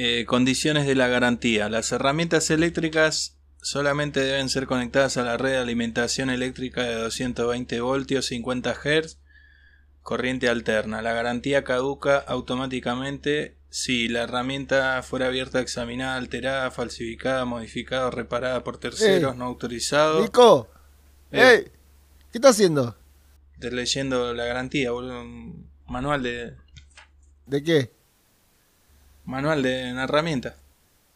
Eh, condiciones de la garantía. Las herramientas eléctricas solamente deben ser conectadas a la red de alimentación eléctrica de 220 voltios 50 Hz, corriente alterna. La garantía caduca automáticamente si la herramienta fuera abierta, examinada, alterada, falsificada, modificada o reparada por terceros no autorizados. Nico, Eh. ¡Ey! ¿qué estás haciendo? Estoy leyendo la garantía, boludo. un Manual de. ¿De qué? Manual de una herramienta.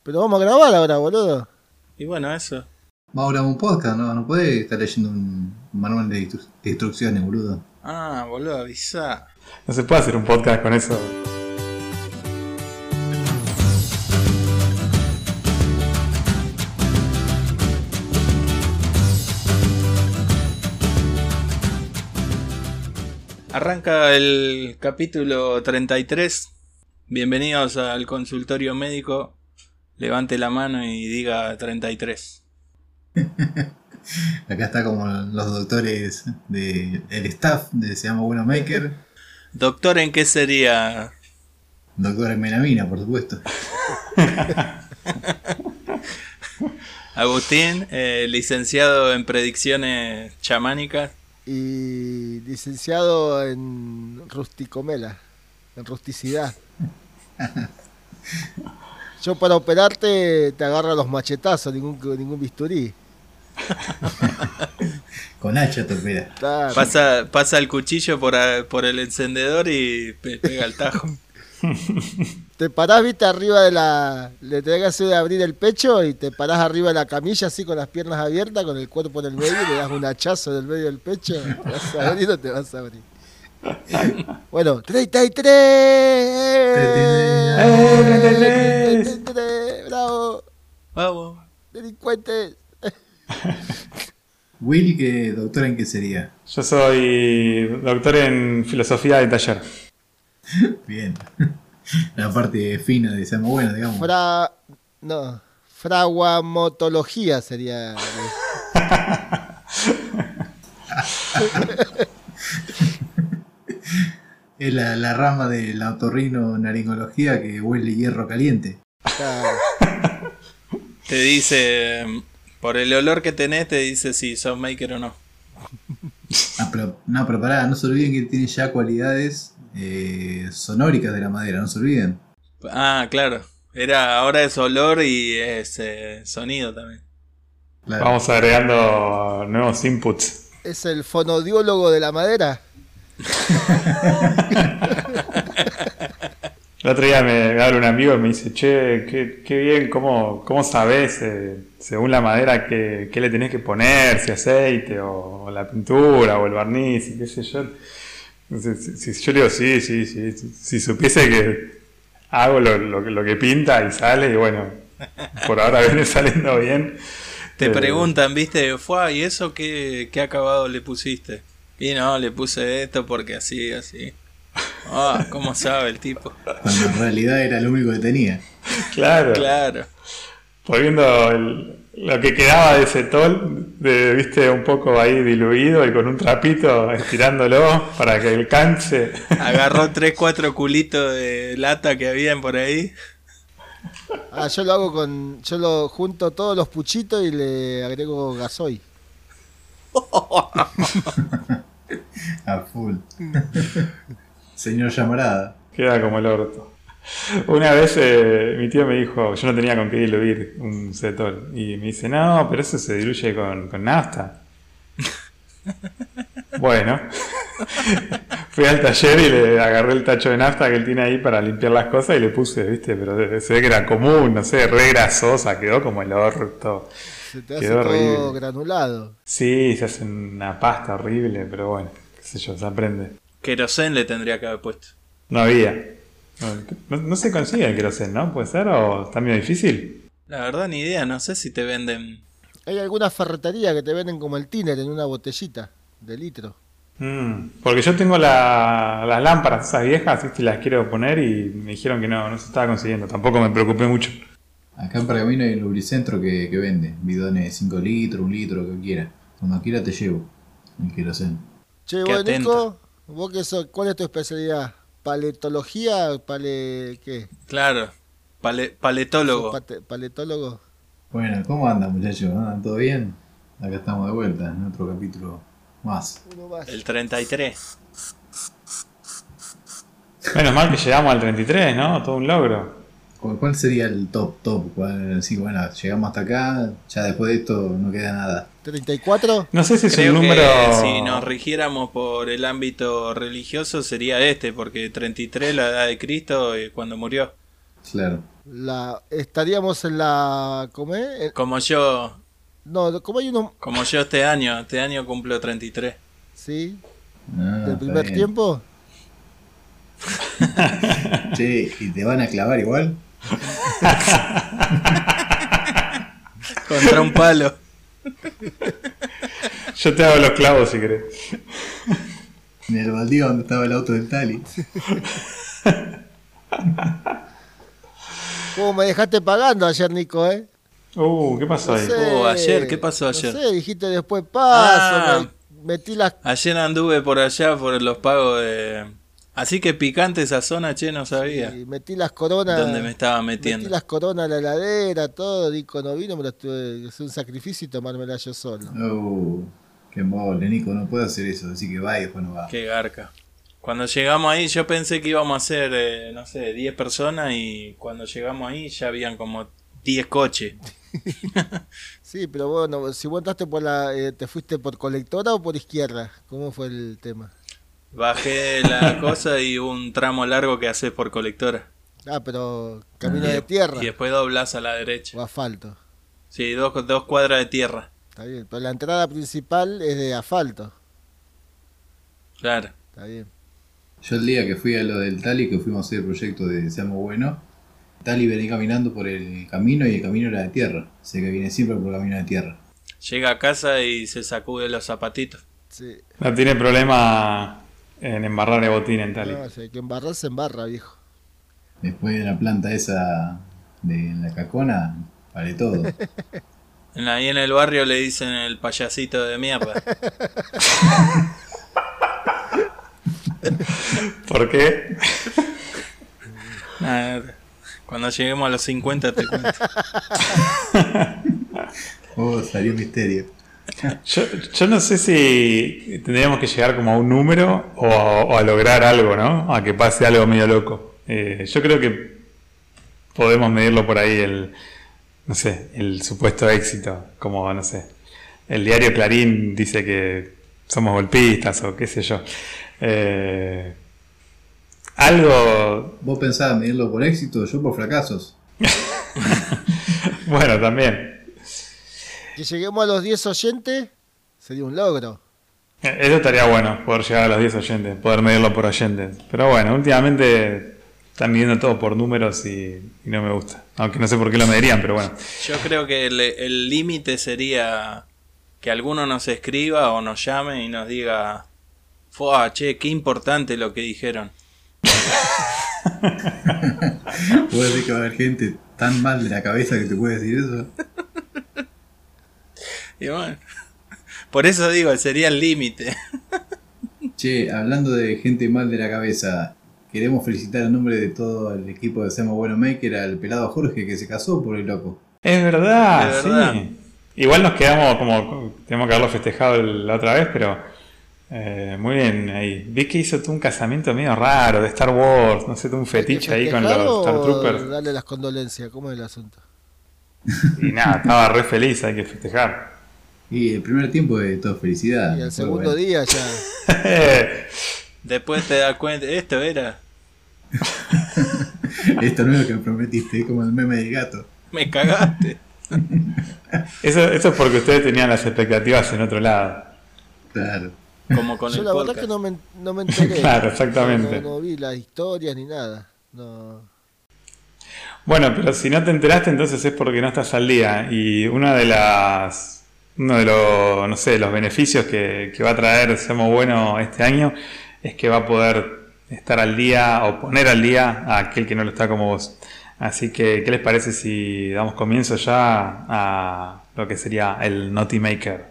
Pero vamos a grabar ahora, boludo. Y bueno, eso. Vamos a grabar un podcast, no, no podés estar leyendo un manual de, instru- de instrucciones, boludo. Ah, boludo, avisá. No se puede hacer un podcast con eso. Arranca el capítulo 33. Bienvenidos al consultorio médico. Levante la mano y diga 33. Acá está como los doctores del staff de Se llama Bueno Maker. Doctor, ¿en qué sería? Doctor en melamina, por supuesto. Agustín, eh, licenciado en predicciones chamánicas. Y licenciado en rusticomela, en rusticidad. Yo para operarte te agarro los machetazos, ningún, ningún bisturí. Con hacha te opera. Claro. Pasa, pasa el cuchillo por, a- por el encendedor y pe- pega el tajo. Te parás, viste, arriba de la... Le tenés que hacer abrir el pecho y te parás arriba de la camilla así con las piernas abiertas, con el cuerpo en el medio y le das un hachazo en el medio del pecho. ¿Te vas a abrir o te vas a abrir? Bueno, 33. ¡Eh, 33, ¡Bravo! Vamos. ¡Delincuentes! Will, que doctor en qué sería. Yo soy doctor en filosofía de taller. Bien. La parte fina de llama Bueno, digamos. Fra... No. Fraguamotología sería. Es la, la rama de la otorrino naringología que huele hierro caliente. Claro. Te dice, por el olor que tenés, te dice si sos maker o no. Ah, pero, no, pero pará, no se olviden que tiene ya cualidades eh, sonóricas de la madera, no se olviden. Ah, claro. Era, ahora es olor y es eh, sonido también. Claro. Vamos agregando nuevos inputs. Es el fonodiólogo de la madera. El otro día me, me habla un amigo y me dice, che, qué, qué bien, ¿cómo, cómo sabés eh, según la madera qué, qué le tenés que poner, si aceite o, la pintura o el barniz y qué sé yo? Si, si- si yo le digo, sí, sí, sí, si, supiese que hago lo, lo que- lo que pinta y sale y bueno, por ahora viene saliendo bien. Te Eh, preguntan, viste, fue, ¿y eso qué, qué acabado le pusiste? Y no, le puse esto porque así, así. Ah, ¿cómo sabe el tipo? Cuando en realidad era lo único que tenía. Claro. Claro. Poniendo el- lo que quedaba de ese tol, de, viste, un poco ahí diluido y con un trapito estirándolo para que alcance. Agarró tres, cuatro culitos de lata que habían por ahí. Ah, yo lo hago con. Yo lo junto todos los puchitos y le agrego gasoil. A full. Señor Llamarada. Queda como el orto. Una vez eh, mi tío me dijo, yo no tenía con qué diluir un cetol. Y me dice, no, pero eso se diluye con, con nafta. bueno. Fui al taller y le agarré el tacho de nafta que él tiene ahí para limpiar las cosas y le puse, viste, pero se ve que era común, no sé, re grasosa, quedó como el orto. Se te hace Quedó todo horrible. granulado. Sí, se hace una pasta horrible, pero bueno, sé yo, se aprende. Querosén le tendría que haber puesto. No había. No, no se consigue el querosén, ¿no? ¿Puede ser? ¿O está medio difícil? La verdad, ni idea, no sé si te venden. Hay alguna ferretería que te venden como el tiner en una botellita de litro. Mm, porque yo tengo la- las lámparas esas viejas, ¿viste? Y las quiero poner y me dijeron que no, no se estaba consiguiendo. Tampoco me preocupé mucho. Acá en Pergamino hay un lubricentro que, que vende. Bidones de 5 litros, un litro, lo que quiera. Cuando quiera te llevo. El querosén. Che, Qué vos. Nico, vos qué sos, ¿cuál es tu especialidad? ¿Paletología? ¿Pale qué? Claro. Pale- paletólogo. ¿Sos pate- paletólogo? Bueno, ¿cómo andan muchachos? ¿Andan todo bien? Acá estamos de vuelta en otro capítulo más. Uno más. El 33. Menos mal que llegamos al 33, ¿no? Todo un logro. ¿Cuál sería el top top? ¿Cuál, sí, bueno, llegamos hasta acá, ya después de esto no queda nada. ¿34? No sé si es Creo un número. que si nos rigiéramos por el ámbito religioso sería este, porque 33 la edad de Cristo eh, cuando murió. Claro. La, estaríamos en la... ¿Cómo es? Eh, Como yo, No, ¿cómo hay uno? como yo este año, este año cumplo 33. Sí, Ah, del primer bien. tiempo. Che, ¿y te van a clavar igual? Contra un palo. Yo te hago los clavos si querés. En el baldío donde estaba el auto del Tali. ¿Cómo me dejaste pagando ayer, Nico, eh? Uh, ¿qué pasó ahí? Oh, ayer, ¿qué pasó no ayer? sé, dijiste después paso, Ah. me- metí las... Ayer anduve por allá por los pagos de... Así que picante esa zona, che, no sabía y metí las coronas... dónde me estaba Metí metiendo. las coronas a la heladera, todo, Nico no vino, me las tuve hacer un sacrificio y tomármela yo solo. Oh, qué mole, Nico, no puedo hacer eso, así que va y después no va. Qué garca. Cuando llegamos ahí, yo pensé que íbamos a ser, eh, no sé, 10 personas y cuando llegamos ahí ya habían como 10 coches. Sí, pero bueno, si vos entraste por la... eh, ¿Te fuiste por colectora o por izquierda? ¿Cómo fue el tema? Bajé la cosa y hubo un tramo largo que haces por colectora. Ah, pero camino de tierra Y después doblás a la derecha. o asfalto. Sí, dos, dos cuadras de tierra. Está bien, pero la entrada principal es de asfalto. Claro. Está bien. Yo el día que fui a lo del Tali, que fuimos a hacer el proyecto de Seamos Bueno, Tali venía caminando por el camino y el camino era de tierra. Sé que viene siempre por el camino de tierra. Llega a casa y se sacude los zapatitos. Sí. No tiene problema en embarrar botín en Tali. No, si hay que embarrarse, embarra, viejo. Después de la planta esa de la cacona, vale todo. Ahí en el barrio le dicen el payasito de mierda. ¿Por qué? Nada, Cuando lleguemos a los 50 te cuento. Oh, salió misterio. Yo, yo no sé si tendríamos que llegar como a un número o a, o a lograr algo, ¿no? A que pase algo medio loco. Eh, yo creo que podemos medirlo por ahí, el, no sé, el supuesto éxito. Como, no sé, el diario Clarín dice que somos golpistas o qué sé yo. Eh, algo, ¿Vos pensabas medirlo por éxito? Yo por fracasos. bueno, también. Que lleguemos a los 10 oyentes sería un logro. Eh, Eso estaría bueno, poder llegar a los 10 oyentes, poder medirlo por oyentes. Pero bueno, últimamente están midiendo todo por números y, y no me gusta. Aunque no sé por qué lo medirían, pero bueno. Yo creo que el límite sería que alguno nos escriba o nos llame y nos diga, Fua, che, qué importante lo que dijeron. ¿Puedo decir que va a haber gente tan mal de la cabeza que te puede decir eso? Y bueno, por eso digo, sería el límite. Che, hablando de gente mal de la cabeza, queremos felicitar en nombre de todo el equipo de Seamos Bueno Maker al pelado Jorge que se casó por el loco. Es verdad, Es verdad. sí. Igual nos quedamos como, tenemos que haberlo festejado la otra vez, pero eh, muy bien ahí. Vi que hizo tú un casamiento medio raro de Star Wars, no sé, tú un fetiche ahí con los ¿Festejar Star Troopers. Darle las condolencias, ¿cómo es el asunto? Y nada, estaba re feliz, hay que festejar. Y el primer tiempo de todo felicidad. Y al Fue segundo bueno. día ya. Después te das cuenta, esto era, Esto no es lo que me prometiste, es como el meme del gato. me cagaste. Eso, eso es porque ustedes tenían las expectativas en otro lado. Claro. Como con Yo el la verdad podcast. que no me, no me enteré. Claro, exactamente. No, no vi las historias ni nada. No. Bueno, pero si no te enteraste, entonces es porque no estás al día. Y una de las. Uno de los, no sé, los beneficios que, que va a traer Seamos Bueno este año es que va a poder estar al día o poner al día a aquel que no lo está como vos. Así que, ¿qué les parece si damos comienzo ya a lo que sería el Naughty Maker?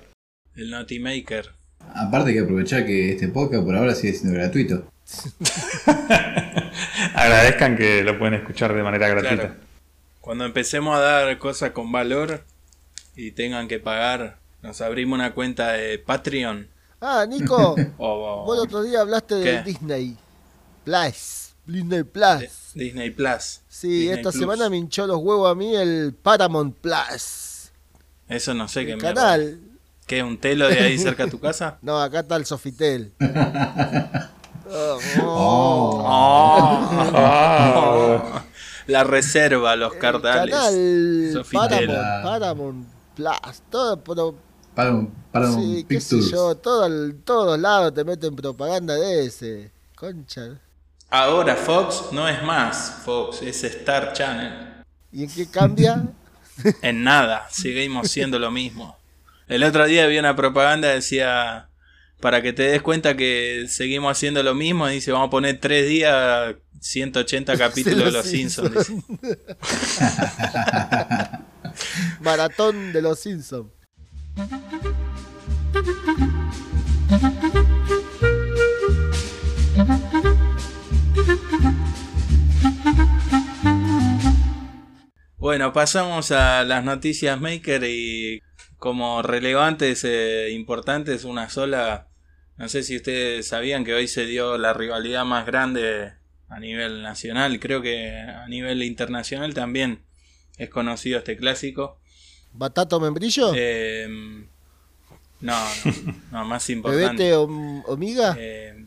El Naughty Maker. Aparte que aprovechar que este podcast por ahora sigue siendo gratuito. Agradezcan que lo pueden escuchar de manera gratuita. Claro. Cuando empecemos a dar cosas con valor y tengan que pagar, nos abrimos una cuenta de Patreon. Ah, Nico, O, vos el otro día hablaste de ¿Qué? Disney Plus. Disney Plus. de- Disney Plus. Sí, Disney esta Plus. semana me hinchó los huevos a mí el Paramount Plus. Eso no sé qué El mierda. canal. ¿Qué? ¿Un telo de ahí cerca de tu casa? No, acá está el Sofitel. Oh, Oh. Oh, la reserva, los el cartales. canal Sofitel. Paramount, Paramount Plus. Todo, pero Para un, para un sí, qué sé Pictures. yo, todo el- todos lados te meten propaganda de ese. Concha. Ahora Fox no es más Fox, es Star Channel. ¿Y en qué cambia? En nada, seguimos siendo lo mismo. El otro día vi una propaganda que decía, para que te des cuenta que seguimos haciendo lo mismo, dice, vamos a poner tres días, 180 capítulos de Los Simpsons. dice. Maratón de los Simpsons. Bueno, pasamos a las noticias Maker y como relevantes e importantes, una sola. No sé si ustedes sabían que hoy se dio la rivalidad más grande a nivel nacional, creo que a nivel internacional también es conocido este clásico. ¿Batato membrillo? Eh, no, no, no, más importante. ¿Bebete o, o miga? Eh,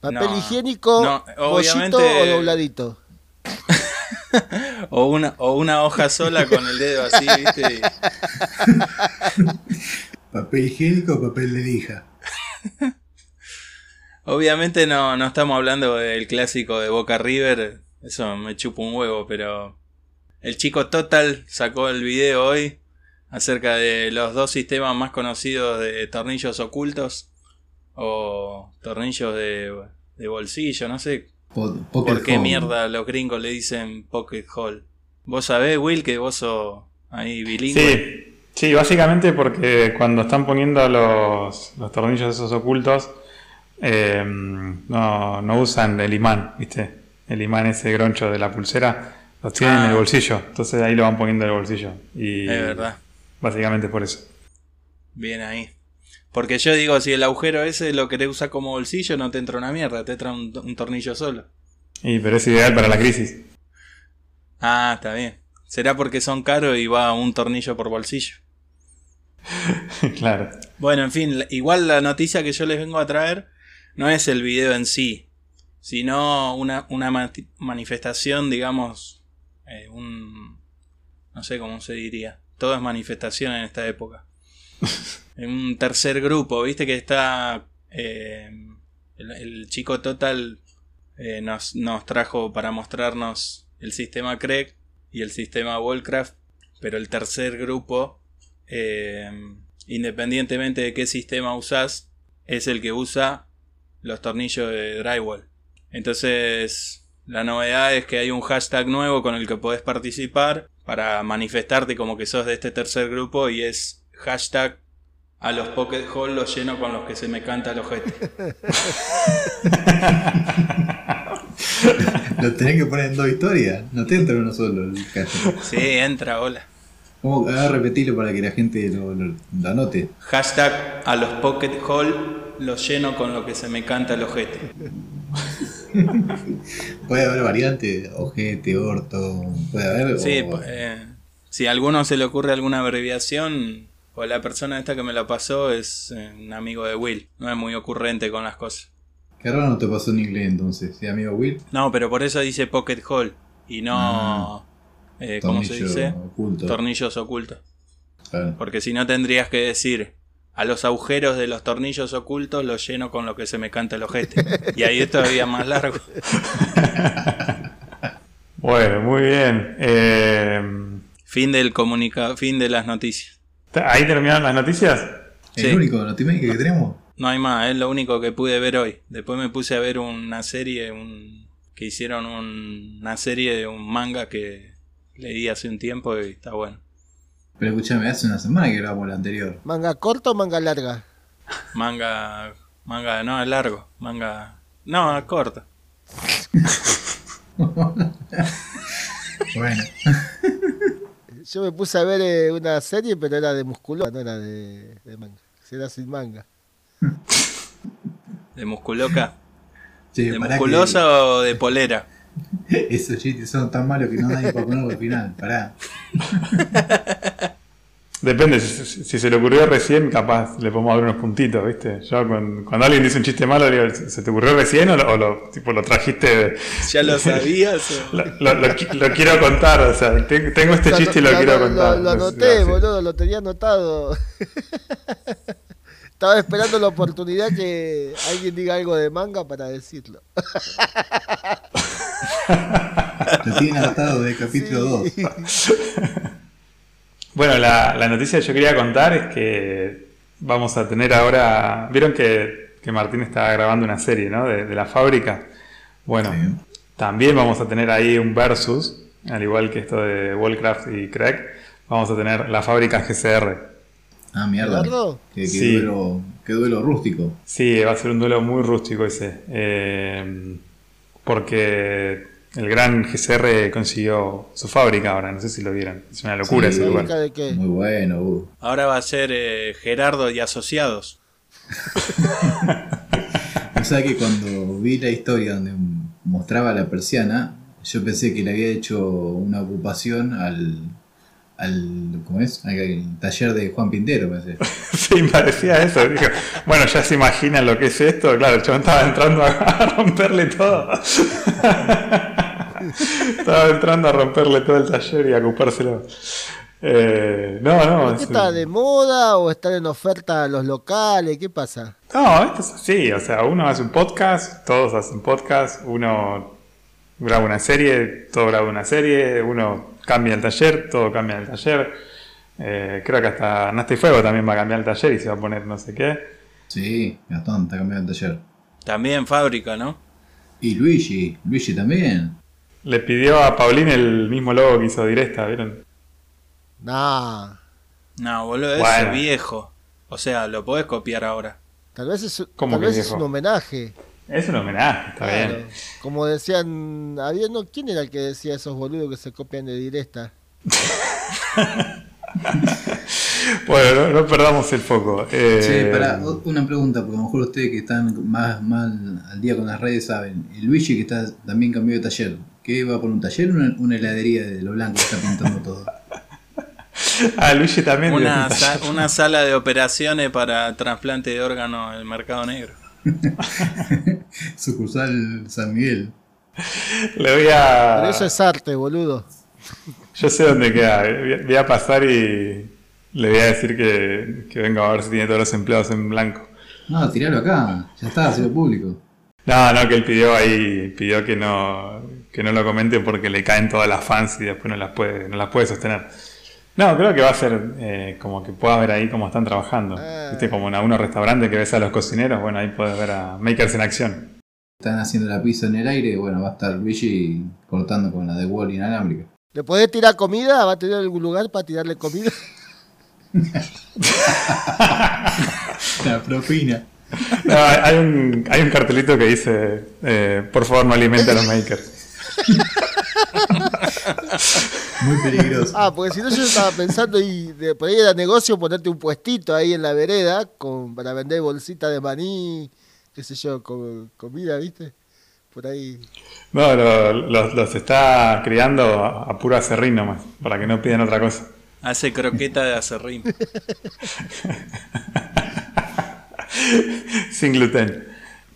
¿Papel no, higiénico? no, ¿Bollito obviamente- o dobladito? o, una, o una hoja sola con el dedo así, ¿viste? Papel higiénico o papel de lija. Obviamente no, no estamos hablando del clásico de Boca River, eso me chupa un huevo, pero el chico Total sacó el video hoy acerca de los dos sistemas más conocidos de tornillos ocultos o tornillos de, de bolsillo, no sé Po- por qué hole. mierda los gringos le dicen pocket hole. ¿Vos sabés, Will, que vos sos ahí bilingüe? sí, sí, básicamente porque cuando están poniendo los, los tornillos esos ocultos, eh, no, no usan el imán, ¿viste? El imán ese groncho de la pulsera, los tienen en Ah. el bolsillo, entonces ahí lo van poniendo en el bolsillo. Y Es verdad. Básicamente por eso. Bien ahí. Porque yo digo, si el agujero ese lo querés usar como bolsillo, no te entra una mierda, te entra un, un tornillo solo. Y, pero es ideal para la crisis. Ah, está bien. Será porque son caros y va un tornillo por bolsillo. claro. Bueno, en fin, igual la noticia que yo les vengo a traer no es el video en sí, sino una, una manifestación, digamos, eh, un... no sé cómo se diría. Todo es manifestación en esta época. en un tercer grupo, viste que está... eh, el, el chico Total eh, nos, nos trajo para mostrarnos el sistema Craig y el sistema Wallcraft, pero el tercer grupo, eh, independientemente de qué sistema usás, es el que usa los tornillos de drywall. Entonces, la novedad es que hay un hashtag nuevo con el que podés participar para manifestarte como que sos de este tercer grupo y es hashtag a los pocket hole los lleno con los que se me canta el ojete. Lo tenés que poner en dos historias. No te entra uno solo el hashtag. Sí, entra, hola. ¿Cómo? Haga repetirlo para que la gente lo, lo- lo anote. Hashtag a los pocket hole los lleno con lo que se me canta el ojete. Puede haber variantes, ojete, orto, puede haber. Sí, o- pues, eh, si a alguno se le ocurre alguna abreviación, pues la persona esta que me la pasó es eh, un amigo de Will. No es muy ocurrente con las cosas. Qué raro no te pasó en inglés entonces, ¿sí, amigo Will? No, pero por eso dice pocket hole y no... Ah. eh, ¿Cómo se dice? oculto. Tornillos ocultos. Claro. Porque si no tendrías que decir... A los agujeros de los tornillos ocultos los lleno con lo que se me canta el ojete. Y ahí es todavía más largo. Bueno, muy bien. Eh, Fin del comunicado, fin de las noticias. ¿Ahí terminaron las noticias? ¿El Sí. único notimédica que tenemos? No hay más, es lo único que pude ver hoy. Después me puse a ver una serie, un, que hicieron un- una serie de un manga que leí hace un tiempo y está bueno. Pero escúchame, hace una semana que grabamos la anterior. ¿Manga corta o manga larga? Manga, manga, no, largo, manga, no, corto. Bueno, Yo me puse a ver eh, una serie, pero era de musculosa, no era de, de manga. Era sin manga. ¿De musculoca? Che, ¿De musculosa o de polera? Esos chistes son tan malos que no da ni para ponerlo al final. Pará. Depende, si, se le ocurrió recién, capaz le podemos dar unos puntitos, ¿viste? Yo cuando alguien dice un chiste malo, le digo, ¿se te ocurrió recién o lo, o lo- tipo, lo trajiste? de- ¿Ya lo sabías? o- Lo, lo- lo qui- lo quiero contar, o sea, te- tengo este chiste y lo, quiero contar. Lo, anoté, boludo, lo tenía anotado. Estaba esperando la oportunidad que alguien diga algo de manga para decirlo. Lo tienen adaptado del capítulo Sí. 2. Bueno, la, la noticia que yo quería contar es que vamos a tener ahora. Vieron que, que Martín está grabando una serie, ¿no? De, de la fábrica. Bueno, Sí. también vamos a tener ahí un versus, al igual que esto de Wallcraft y Craig. Vamos a tener la fábrica GCR. Ah, mierda. Qué, qué Sí. duelo, qué duelo rústico. Sí, va a ser un duelo muy rústico ese. eh, porque el gran GCR consiguió su fábrica ahora, no sé si lo vieron. Es una locura Sí. ese lugar. ¿Fábrica de qué? Muy bueno, uh. Ahora va a ser eh, Gerardo y Asociados. O sea que cuando vi la historia donde mostraba la persiana, yo pensé que le había hecho una ocupación al, al ¿cómo es? Al, al taller de Juan Pintero, pensé. Sí, parecía eso. Dijo, bueno, ya se imaginan lo que es esto. Claro, el chabón estaba entrando a, romperle todo. estaba entrando a romperle todo el taller y a ocupárselo. Eh, no, no. ¿Pero es ¿Qué un- está de moda o están en oferta los locales? ¿Qué pasa? No, esto es así. O sea, uno hace un podcast, todos hacen podcast. Uno graba una serie, todo graba una serie. Uno cambia el taller, todo cambia el taller. Eh, creo que hasta Nasta y Fuego también va a cambiar el taller y se va a poner no sé qué. Sí, Gastón está cambiando el taller. También fábrica, ¿no? Y Luigi, Luigi también. Le pidió a Paulín el mismo logo que hizo Directa, ¿vieron? Nah. No, boludo, Bueno. ese viejo. O sea, lo podés copiar ahora. Tal vez es, ¿Cómo tal vez es un homenaje. Es un homenaje, está Claro. bien. Como decían, había no, ¿quién era el que decía esos boludos que se copian de directa? Bueno, no, no perdamos el foco. Eh, Che, pará, una pregunta, porque a lo mejor ustedes que están más, más al día con las redes saben. El Luigi que está también cambió de taller. ¿Qué va por un taller o una, una heladería de lo blanco que está pintando todo? Ah, Luigi también. Sa- una sala de operaciones para trasplante de órgano en el mercado negro. Sucursal San Miguel. Le voy a. Pero eso es arte, boludo. Yo sé dónde queda. Voy a- pasar y le voy a decir que, que venga a ver si tiene todos los empleados en blanco. No, tiralo acá, ya está, hacerlo público. No, no, que él pidió ahí, pidió que no, que no lo comente porque le caen todas las fans y después no las puede, no las puede sostener. No, creo que va a ser eh, como que pueda ver ahí cómo están trabajando. Ah. Viste, como en algunos restaurantes que ves a los cocineros, bueno, ahí puedes ver a Makers en acción. Están haciendo la pizza en el aire, bueno, va a estar Luigi cortando con la de Wall inalámbrica. ¿Le podés tirar comida? ¿Va a tener algún lugar para tirarle comida? La propina. No, hay, hay un, hay un cartelito que dice, eh, por favor no alimente a los Makers. Muy peligroso. Ah, porque si no yo estaba pensando y de, por ahí era negocio ponerte un puestito ahí en la vereda con, para vender bolsitas de maní, qué sé yo, con, comida, ¿viste? Por ahí. No, lo- los, los está criando a, a puro acerrín nomás, para que no pidan otra cosa. Hace croqueta de acerrín. Sin gluten.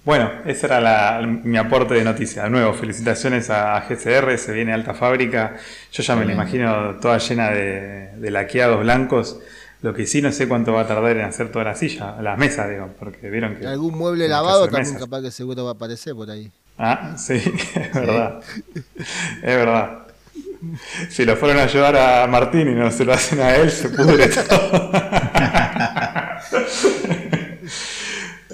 Bueno, ese era la- mi aporte de noticias. De nuevo, felicitaciones a GCR, se viene alta fábrica. Yo ya me la imagino toda llena de, de laqueados blancos. Lo que sí no sé cuánto va a tardar en hacer toda la silla, las mesas, digo, porque vieron que... Algún mueble lavado también mesas. capaz que seguro va a aparecer por ahí. Ah, sí, es verdad. Es verdad. Si lo fueron a ayudar a Martín y no se lo hacen a él, se pudre todo.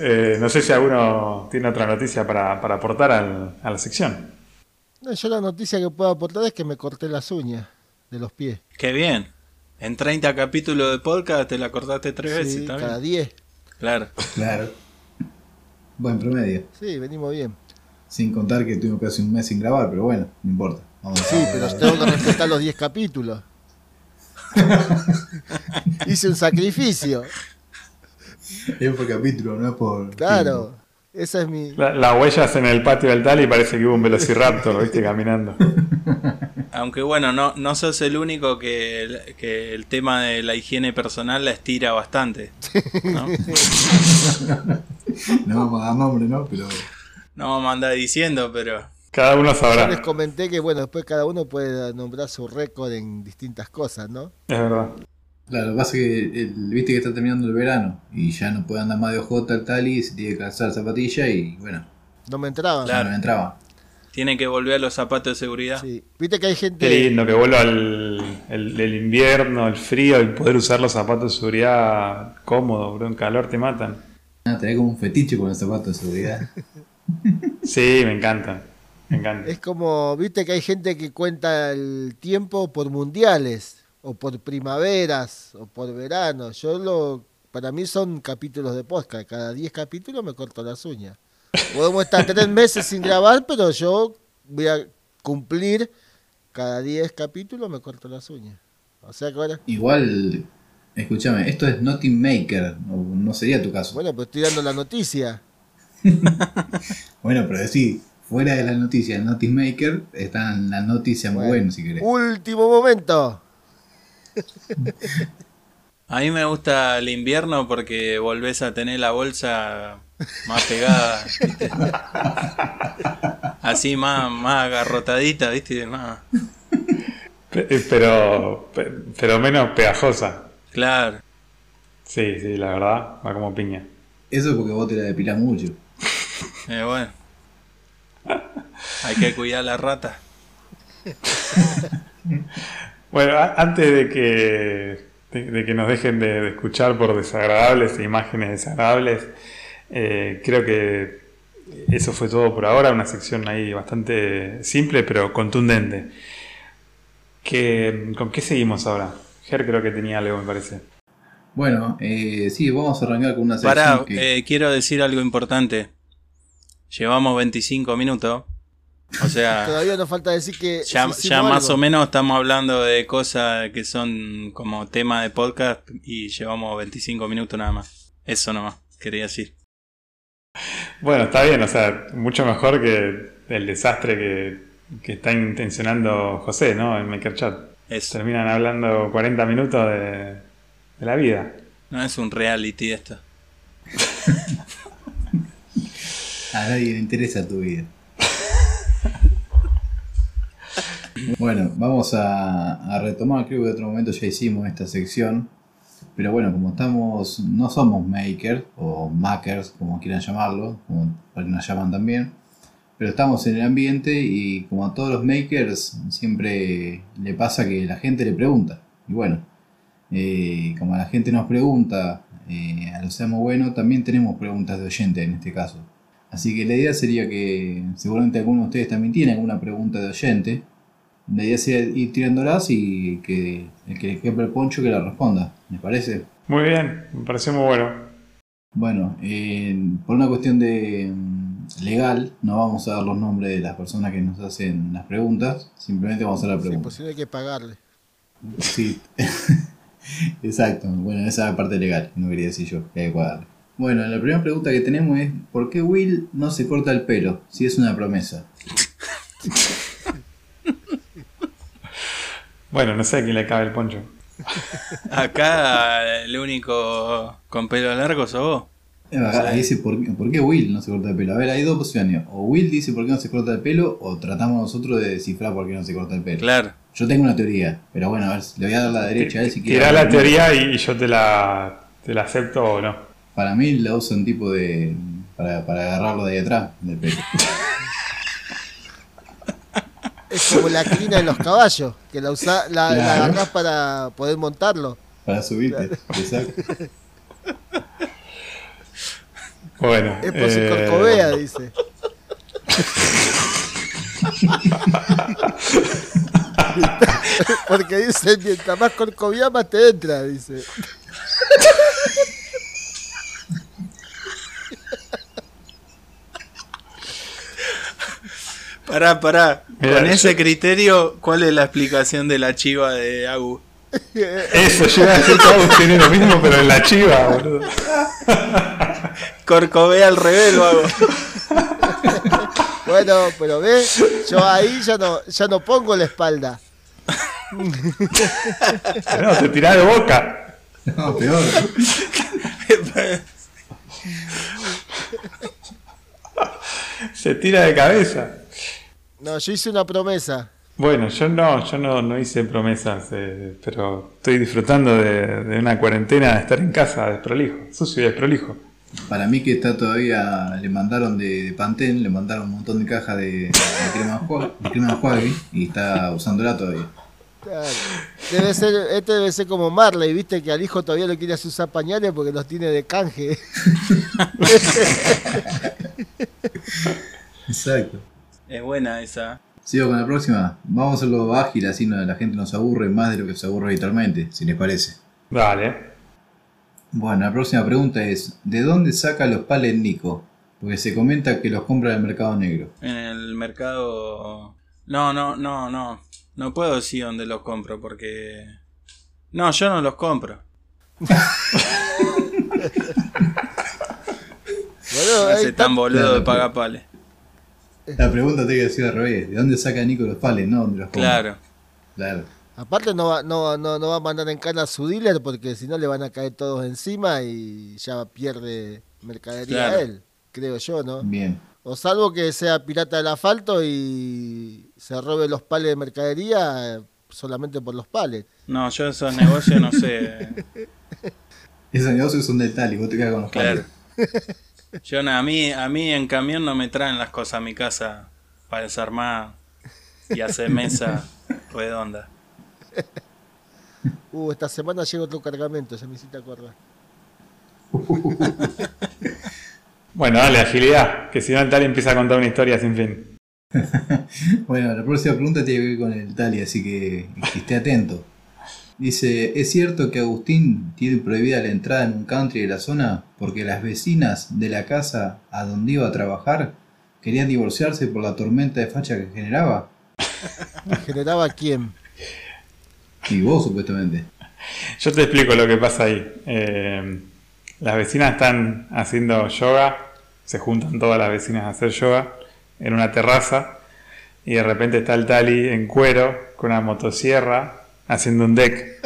Eh, no sé si alguno tiene otra noticia para, para aportar al- a la sección. No, yo la noticia que puedo aportar es que me corté las uñas de los pies. Qué bien. En 30 capítulos de podcast te la cortaste tres veces, Sí, ¿está cada bien? 10. Claro. Claro. Buen promedio. Sí, venimos bien. Sin contar que tuvimos casi un mes sin grabar, pero bueno, no importa. Vamos a Sí, pero tengo que respetar los 10 capítulos. Hice un sacrificio. Es por capítulo, no es por. Claro. Esa es mi. La- Las huellas en el patio del tal y parece que hubo un velociraptor, viste, caminando. Aunque bueno, no, no sos el único que el, que el tema de la higiene personal la estira bastante. ¿no? No vamos a dar nombre, ¿no? Pero. No vamos a andar diciendo, pero Cada uno Yo les sabrá. comenté que, bueno, después cada uno puede nombrar su récord en distintas cosas, ¿no? Es verdad. Claro, lo que pasa es que el- viste que está terminando el verano y ya no puede andar más de ojota el tal y se tiene que calzar zapatilla y bueno, No me entraban. Claro. no entraba. tiene que volver a los zapatos de seguridad. Sí. Viste que hay Qué gente. lindo que vuelva el, el- el invierno, el frío y poder usar los zapatos de seguridad cómodos, bro. En calor te matan. Ah, tenés como un fetiche con los zapatos de seguridad. Sí, me encantan. Me encantan. Es como, viste que hay gente que cuenta el tiempo por mundiales, o por primaveras, o por verano. Yo lo. Para mí son capítulos de podcast. Cada 10 capítulos me corto las uñas. Podemos estar tres meses sin grabar, pero yo voy a cumplir cada 10 capítulos me corto las uñas. O sea que ahora. Igual, escúchame, esto es Nothing Maker, no, no sería tu caso. Bueno, pues estoy dando la noticia. Bueno, pero sí, fuera de la noticia del Nothing Maker, están las noticias muy Bueno. buenas si querés. Último momento. A mí me gusta el invierno porque volvés a tener la bolsa más pegada, ¿viste? Así más, más agarrotadita, ¿viste? Más- eh, Pero, pe- pero menos pegajosa. Claro. Sí, sí, la verdad, va como piña. Eso es porque vos te la depilás mucho. Eh, bueno. Hay que cuidar la rata. Bueno, antes de que, de, de que nos dejen de, de escuchar por desagradables e imágenes desagradables, eh, creo que eso fue todo por ahora. Una sección ahí bastante simple pero contundente. Que, ¿Con qué seguimos ahora? Ger creo que tenía algo, me parece. Bueno, eh, sí, vamos a arrancar con una sección Pará, que... eh, quiero decir algo importante. Llevamos 25 minutos. O sea, Todavía nos falta decir que. ya, más o menos estamos hablando de cosas que son como tema de podcast y llevamos 25 minutos nada más. Eso nomás, quería decir. Bueno, está bien, o sea, mucho mejor que el desastre que, que está intencionando José, ¿no? En MakerChat. Eso. Terminan hablando 40 minutos de, de la vida. No es un reality esto. A nadie le interesa tu vida. Bueno, vamos a, retomar, creo que en otro momento ya hicimos esta sección, pero bueno, como estamos, no somos makers o makers, como quieran llamarlo, como nos llaman también, pero estamos en el ambiente y como a todos los makers siempre le pasa que la gente le pregunta. Y bueno, eh, como la gente nos pregunta eh, a lo seamos bueno, también tenemos preguntas de oyente en este caso. Así que la idea sería que seguramente alguno de ustedes también tiene alguna pregunta de oyente. La idea sería ir tirándolas y que el que le quepa el poncho que la responda. ¿Les parece? Muy bien, me pareció muy bueno. Bueno, eh, por una cuestión de mm, legal, no vamos a dar los nombres de las personas que nos hacen las preguntas. Simplemente vamos a hacer la pregunta. si no hay que pagarle. Sí, exacto. Bueno, esa es la parte legal, no quería decir yo, que hay que pagarle. Bueno, la primera pregunta que tenemos es: ¿por qué Will no se corta el pelo si es una promesa? Bueno, no sé a quién le cabe el poncho. Acá el único con pelo largo sos vos. Eh, Ahí dice: ¿por, qué- ¿por qué Will no se corta el pelo? A ver, hay dos opciones: o Will dice por qué no se corta el pelo, o tratamos nosotros de descifrar por qué no se corta el pelo. Claro. Yo tengo una teoría, pero bueno, a ver, le voy a dar la derecha a él si quiere. Tirá la teoría y, y yo te la, te la acepto o no. Para mí la usan tipo de. para, para agarrarlo de ahí atrás del pelo. Es como la crina de los caballos, que la, usa, la, la Claro. agarrás para poder montarlo. Para subirte. Exacto. Bueno. Es por si eh, corcovea, dice. Porque dice, mientras más corcovea, más te entra, dice. Pará, pará. Con yo- ese criterio, ¿cuál es la explicación de la chiva de Agu? Eso, yo iba a decir todo tiene lo mismo, pero en la chiva, boludo. Corcovea al revés lo hago. Bueno, pero ve, yo ahí ya no, ya no pongo la espalda. No, te tirás de boca. No, peor. Se tira de cabeza. No, yo hice una promesa. Bueno, yo no, yo no, no hice promesas, eh, pero estoy disfrutando de, de una cuarentena de estar en casa desprolijo, sucio y desprolijo. Para mí que está todavía, le mandaron de, de Pantene, le mandaron un montón de cajas de, de crema de crema enjuague y está usándola todavía. Claro. Debe ser, este debe ser como Marley, viste que al hijo todavía lo quiere hacer usar pañales porque los tiene de canje. Exacto. Es buena esa. Sigo con la próxima. Vamos a hacerlo ágil, así no, la gente no se aburre más de lo que se aburre habitualmente, si les parece. Dale. Bueno, la próxima pregunta es: ¿de dónde saca los palets Nico? Porque se comenta que los compra en el mercado negro. En el mercado. No, no, no, no. No puedo decir dónde los compro porque. No, yo no los compro. Bueno, hace tan boludo de pagapales. La pregunta tiene que ser al revés: ¿de dónde saca Nico los palets? No, ¿dónde los compra? Claro. Claro. Aparte no va, no, no, no va a mandar en cana a su dealer porque si no le van a caer todos encima y ya pierde mercadería Claro. a él, creo yo, ¿no? Bien. O salvo que sea pirata del asfalto y se robe los pales de mercadería eh, solamente por los pales. No, yo esos negocios no sé. Esos negocios son del tal y vos te quedas con los Claro. palets. Yo no, a mí, a mí en camión no me traen las cosas a mi casa para desarmar y hacer mesa redonda. Uh, esta semana llega otro cargamento, se me hiciste acordar. Bueno, dale, agilidad, que si no el tal empieza a contar una historia sin fin. Bueno, la próxima pregunta tiene que ver con el Tali, así que, que esté atento. Dice, ¿es cierto que Agustín tiene prohibida la entrada en un country de la zona porque las vecinas de la casa a donde iba a trabajar querían divorciarse por la tormenta de facha que generaba? ¿Generaba quién? Y vos, supuestamente. Yo te explico lo que pasa ahí. Eh, las vecinas están haciendo yoga, se juntan todas las vecinas a hacer yoga en una terraza y de repente está el Tali en cuero con una motosierra haciendo un deck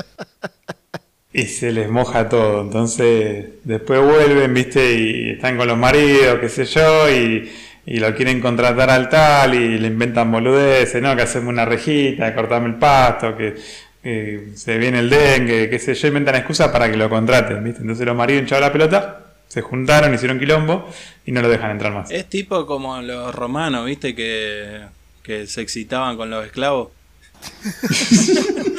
y se les moja todo. Entonces después vuelven, viste, y están con los maridos, qué sé yo, y, y lo quieren contratar al tal y le inventan boludeces, ¿no? Que hacemos una rejita, cortame el pasto, que, que se viene el dengue, qué sé yo, inventan excusas para que lo contraten, viste. Entonces los maridos hincharon la pelota, se juntaron, hicieron quilombo y no lo dejan entrar más. Es tipo como los romanos, ¿viste? Que, que se excitaban con los esclavos.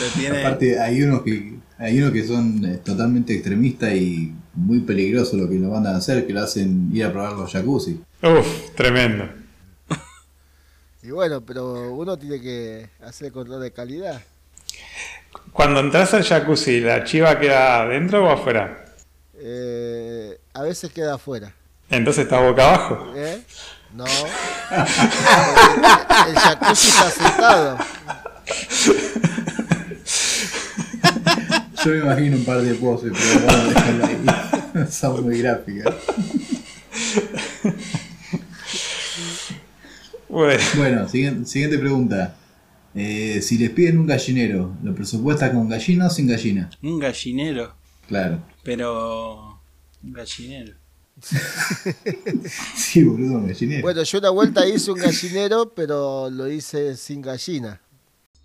Lo tiene- Aparte, hay unos que hay unos que son eh, totalmente extremistas y muy peligrosos lo que lo mandan a hacer, que lo hacen ir a probar los jacuzzi. Uf, tremendo. Y bueno, pero uno tiene que hacer control de calidad. Cuando entras al jacuzzi, ¿la chiva queda adentro o afuera? Eh, a veces queda afuera. Entonces está boca abajo. ¿Eh? No. El jacuzzi está sentado. Yo me imagino un par de poses, pero vamos a ahí. Son muy gráficas. Bueno, Bueno, siguiente, siguiente pregunta. Eh, si les piden un gallinero, ¿lo presupuesta con gallina o sin gallina? Un gallinero. Claro. Pero. Un gallinero. Sí, boludo, un gallinero. Bueno, yo una vuelta hice un gallinero, pero lo hice sin gallina.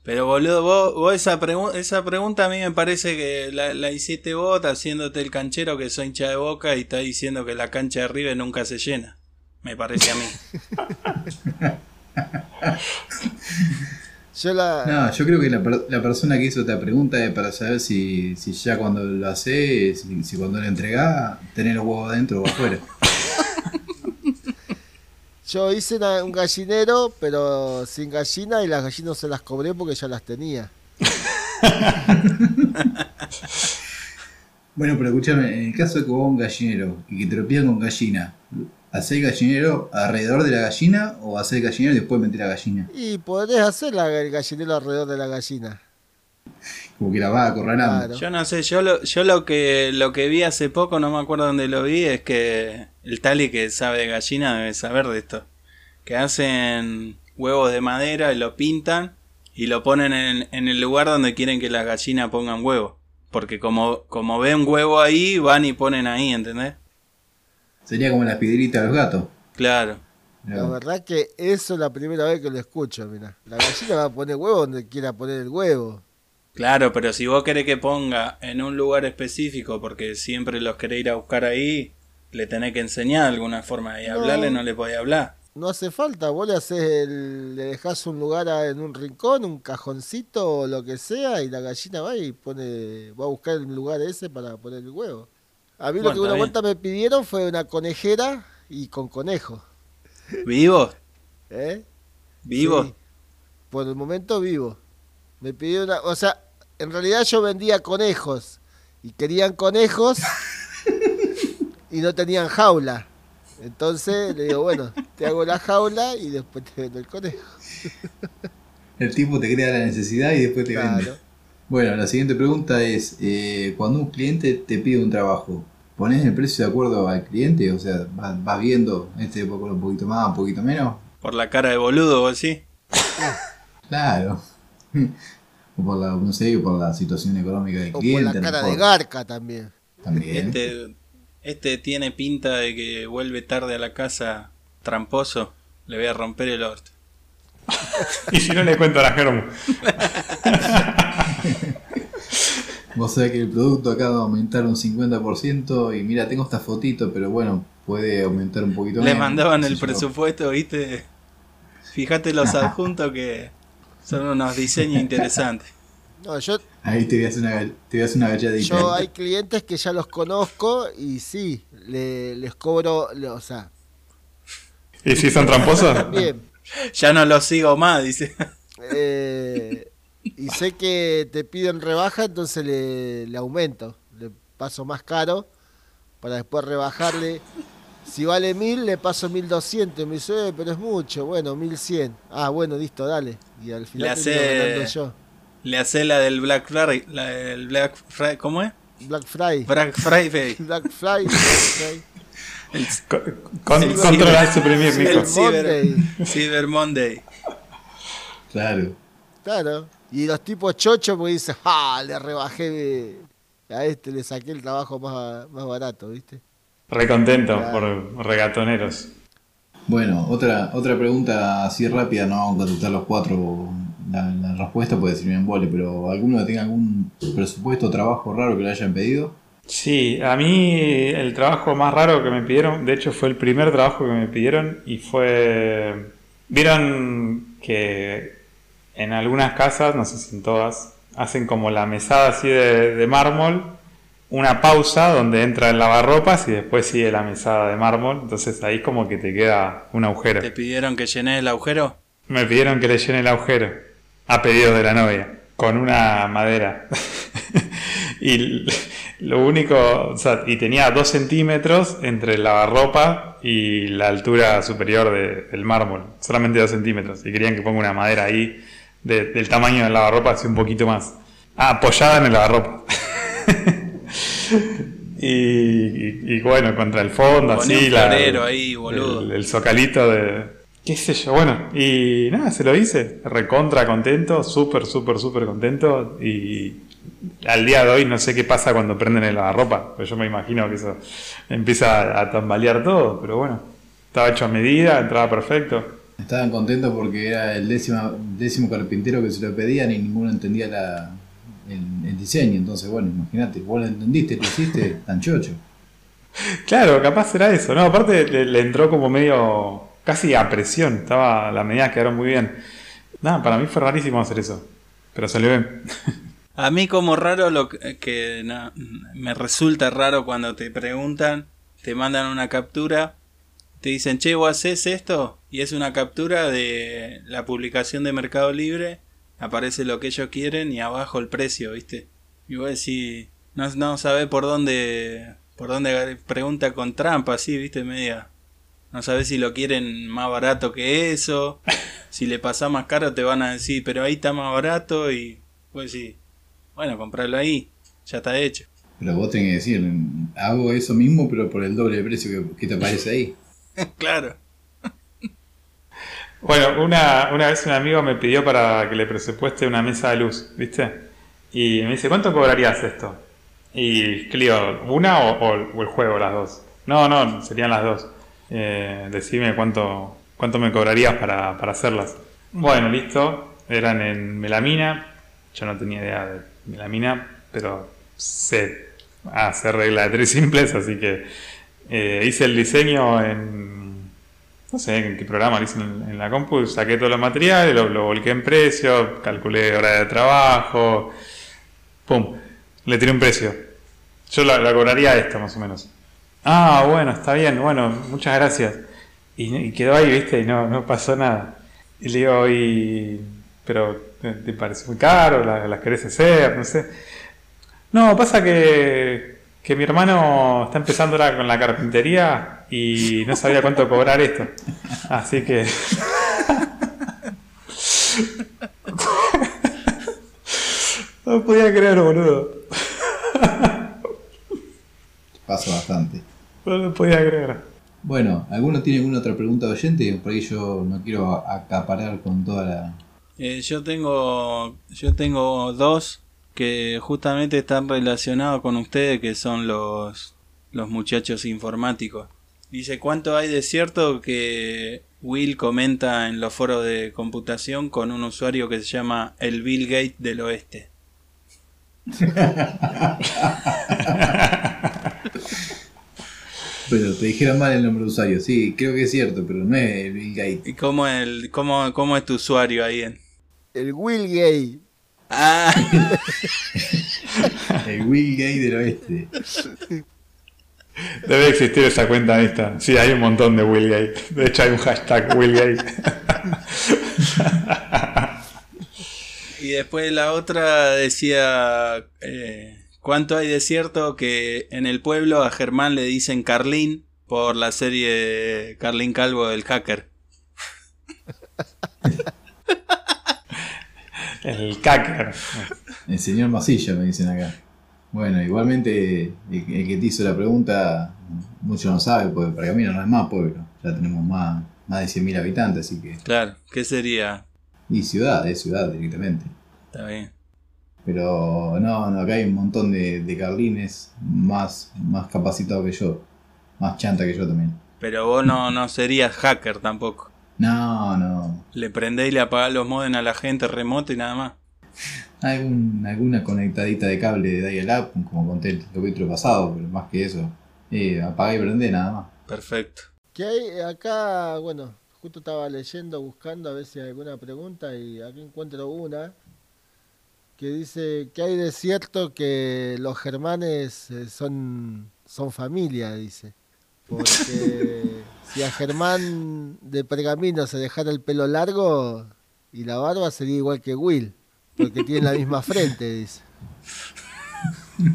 Pero boludo, vos, vos esa, pregu- esa pregunta a mí me parece que la, la hiciste vos haciéndote el canchero que soy hincha de boca y está diciendo que la cancha de River nunca se llena. Me parece a mí. Yo la. No, yo creo que la, la persona que hizo esta pregunta es para saber si, si ya cuando lo hace, si, si cuando lo entregás, tenés los huevos adentro o afuera. Yo hice una- un gallinero, pero sin gallina y las gallinas se las cobré porque ya las tenía. Bueno, pero escúchame, en el caso de que vos un gallinero y que te lo pidan con gallina, ¿Hacer gallinero alrededor de la gallina o hacer gallinero y después meter la gallina? Y podés hacer la- el gallinero alrededor de la gallina. Como que la va acorralando. Claro. Yo no sé, yo lo, yo lo que lo que vi hace poco, no me acuerdo dónde lo vi, es que el Tali que sabe de gallina debe saber de esto. Que hacen huevos de madera y lo pintan y lo ponen en, en el lugar donde quieren que las gallinas pongan huevo. Porque como, como ven huevo ahí, van y ponen ahí, ¿entendés? Sería como las piedritas de los gatos. Claro. La verdad que eso es la primera vez que lo escucho, mira. La gallina va a poner huevo donde quiera poner el huevo. Claro, pero si vos querés que ponga en un lugar específico, porque siempre los querés ir a buscar ahí, le tenés que enseñar de alguna forma. Y No. hablarle no le podés hablar. No hace falta, vos le haces el, le dejás un lugar a- en un rincón, un cajoncito o lo que sea, y la gallina va y pone, va a buscar el lugar ese para poner el huevo. A mí lo que una bien. vuelta me pidieron fue una conejera y con conejo. ¿Vivo? ¿eh? ¿Vivo? Sí, por el momento vivo. Me pidió una, o sea, en realidad yo vendía conejos y querían conejos y no tenían jaula. Entonces le digo, bueno, te hago la jaula y después te vendo el conejo. El tipo te crea la necesidad y después te vende. Bueno, la siguiente pregunta es, eh, cuando un cliente te pide un trabajo, ¿pones el precio de acuerdo al cliente? O sea, vas, vas viendo, este un poquito más, un poquito menos. Por la cara de boludo, vos sí. Claro. o por la, no sé, por la situación económica del O por cliente. la cara de garca también. También. Este, este tiene pinta de que vuelve tarde a la casa tramposo. Le voy a romper el orto. Y si no le cuento a la Germu. Vos sabés que el producto acaba de aumentar un 50% y mira, tengo esta fotito, pero bueno, puede aumentar un poquito Le menos, mandaban el presupuesto, viste. Fíjate los adjuntos que son unos diseños interesantes. No, yo, Ahí te voy a hacer una, te voy a hacer una galladita. yo hay clientes que ya los conozco y sí, le- les cobro, le- o sea, ¿Y si son tramposos? bien. Ya no los sigo más, dice. Eh, y sé que te piden rebaja, entonces le, le aumento, le paso más caro para después rebajarle. Si vale mil, le paso mil doscientos. Me dice, "Eh, pero es mucho. Bueno, mil cien. Ah, bueno, listo, dale. Y al Le final hace- ganando yo. Le hace la del Black Friday. La del Black Friday. ¿Cómo es? Black Friday. Black Friday. Black Friday. Black Friday. El, Con- El controla ciber- y suprimir, ciber, Monday. Cyber Monday. Claro. Claro. Y los tipos chochos porque dicen, ah, le rebajé. A este le saqué el trabajo más, más barato, ¿viste? Recontento Claro. por regatoneros. Bueno, otra otra pregunta así rápida, no vamos a contestar los cuatro la, la respuesta puede ser un embole, pero ¿alguno que tenga algún presupuesto o trabajo raro que le hayan pedido? Sí, a mí el trabajo más raro que me pidieron, de hecho fue el primer trabajo que me pidieron y fue... Vieron que en algunas casas, no sé si en todas, hacen como la mesada así de, de mármol, una pausa donde entra el lavarropas y después sigue la mesada de mármol, entonces ahí como que te queda un agujero. ¿Te pidieron que llené el agujero? Me pidieron que le llene el agujero, a pedido de la novia, con una madera. y lo único, o sea, y tenía dos centímetros entre el lavarropa y la altura superior de- del mármol, solamente dos centímetros. Y querían que ponga una madera ahí de- del tamaño del lavarropa, así un poquito más. Ah, apoyada en el lavarropa. y, y- y bueno, contra el fondo, Poné así. un la- florero ahí, boludo. el, el socalito de. ¿Qué sé yo? Bueno, y nada, se lo hice. Recontra contento, súper, súper, súper contento. Y al día de hoy no sé qué pasa cuando prenden el lavarropa. Pues yo me imagino que eso empieza a tambalear todo. Pero bueno, estaba hecho a medida, entraba perfecto. Estaban contentos porque era el décimo, décimo carpintero que se lo pedían y ninguno entendía la, el, el diseño. Entonces, bueno, imagínate, vos lo entendiste, lo hiciste, tan chocho. Claro, capaz era eso. No, aparte le, le entró como medio. casi a presión. Estaba, las medidas quedaron muy bien. Nada, para mí fue rarísimo hacer eso. Pero salió bien. A mí como raro lo que, que no, me resulta raro cuando te preguntan, te mandan una captura, te dicen, che, vos haces esto, y es una captura de la publicación de Mercado Libre, aparece lo que ellos quieren y abajo el precio, ¿viste? Y vos decís, no, no sabés por dónde, por dónde pregunta con trampa, así, ¿viste? Media, No sabes si lo quieren más barato que eso. Si le pasás más caro te van a decir, pero ahí está más barato y pues sí. Bueno, comprarlo ahí, ya está hecho. Pero vos tenés que decir, hago eso mismo, pero por el doble de precio que, que te aparece ahí. claro. Bueno, una, una vez un amigo me pidió para que le presupueste una mesa de luz, ¿viste? Y me dice, ¿cuánto cobrarías esto? Y ¿qué le digo? ¿Una o, o- o el juego, las dos? No, no, serían las dos. Eh, decime cuánto, cuánto me cobrarías para, para hacerlas. Bueno, listo. Eran en melamina. Yo no tenía idea de melamina, pero sé hacer reglas de tres simples, así que eh, hice el diseño en no sé en qué programa lo hice en, la compu, saqué todos los materiales, lo, volqué en precio, calculé hora de trabajo, pum, le tiré un precio. Yo la, cobraría esta más o menos. Ah, bueno, está bien, bueno, muchas gracias. Y, quedó ahí, viste, y no, no pasó nada. Y le digo, y, pero ¿te, te parece muy caro? ¿Las, las querés hacer? No sé. No, pasa que, que mi hermano está empezando ahora con la carpintería y no sabía cuánto cobrar esto. Así que. no podía creer, boludo. Pasa bastante. No lo podía creer. Bueno, ¿alguno tiene alguna otra pregunta oyente? Por ahí yo no quiero acaparar con toda la... Eh, yo tengo yo tengo dos que justamente están relacionados con ustedes que son los los muchachos informáticos. Dice, ¿cuánto hay de cierto que Will comenta en los foros de computación con un usuario que se llama el Bill Gates del Oeste? Pero te dijeron mal el nombre de usuario. Sí, creo que es cierto, pero no es Bill Gates. ¿Y cómo, el, cómo, cómo es tu usuario ahí en...? El Will Gay. Ah, El Will Gates del oeste. Debe existir esa cuenta esta. Sí, hay un montón de Will Gates. De hecho, hay un hashtag Will Gates. y después la otra decía, eh, ¿cuánto hay de cierto que en el pueblo a Germán le dicen Carlín por la serie Carlín Calvo del hacker? El cacker. El señor Masilla, me dicen acá. Bueno, igualmente el, que te hizo la pregunta, mucho no sabe, porque para mí no es más pueblo. Ya tenemos más, más de 100.000 habitantes, así que... Claro, ¿qué sería? Y ciudad, es ciudad directamente. Está bien. Pero no, no, acá hay un montón de, de carlines más, más capacitados que yo. Más chanta que yo también. Pero vos no, no serías hacker tampoco. No, no. Le prendés y le apagás los modem a la gente remoto y nada más. Hay un- alguna conectadita de cable de dial-up, como conté el capítulo pasado, pero más que eso. Eh, apaga y prende nada más. Perfecto. Que hay acá, bueno, justo estaba leyendo, buscando a ver si hay alguna pregunta y aquí encuentro una que dice que hay de cierto que los germanes eh, son, son familia, dice. Porque si a Germán de Pergamino se dejara el pelo largo y la barba sería igual que Will, porque tiene la misma frente, dice.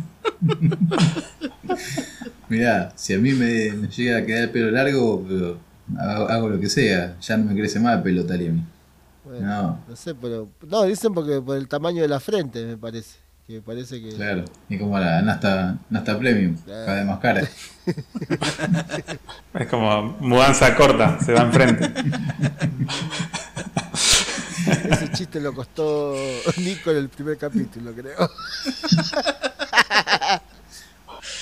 Mirá, si a mí me, me llega a quedar el pelo largo, pero hago, hago lo que sea. Ya no me crece más el pelo tal y a mí. Bueno, No. no sé, pero... No, dicen porque por el tamaño de la frente, me parece. Que parece que... Claro. Y como la Nasta, Nasta Premium, cada vez más cara. Es como mudanza corta, se da enfrente. Ese chiste lo costó Nico en el primer capítulo, creo.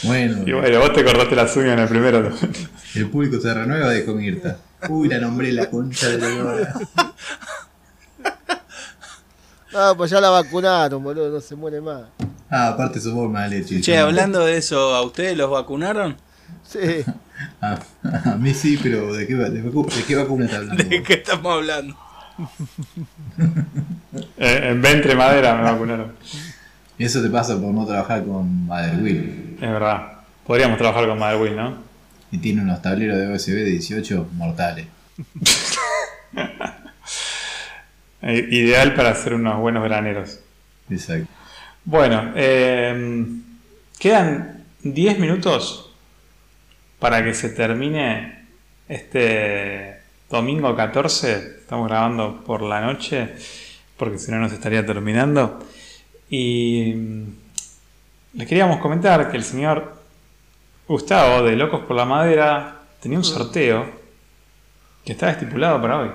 Bueno, Y bueno, vos te cortaste las uñas en el primero. el público se renueva de Comirta. Uy, la nombré la concha de la. No, pues ya la vacunaron, boludo, no se muere más. Ah, aparte somos más leche. Che, hablando de eso, ¿a ustedes los vacunaron? Sí, A, a mí sí, pero ¿de qué, va- de, vacu- de qué vacuna está hablando? ¿De qué estamos hablando? Eh, en ventre madera me vacunaron. Eso te pasa por no trabajar con Mother Will. Es verdad. Podríamos trabajar con Mother Will, ¿no? Y tiene unos tableros de USB de 18 mortales. Eh, ideal para hacer unos buenos graneros. Exacto. Bueno, eh, quedan 10 minutos para que se termine Este domingo 14, estamos grabando por la noche, porque si no nos estaría terminando. Y mm, les queríamos comentar que el señor Gustavo de Locos por la Madera tenía un sorteo que estaba estipulado para hoy.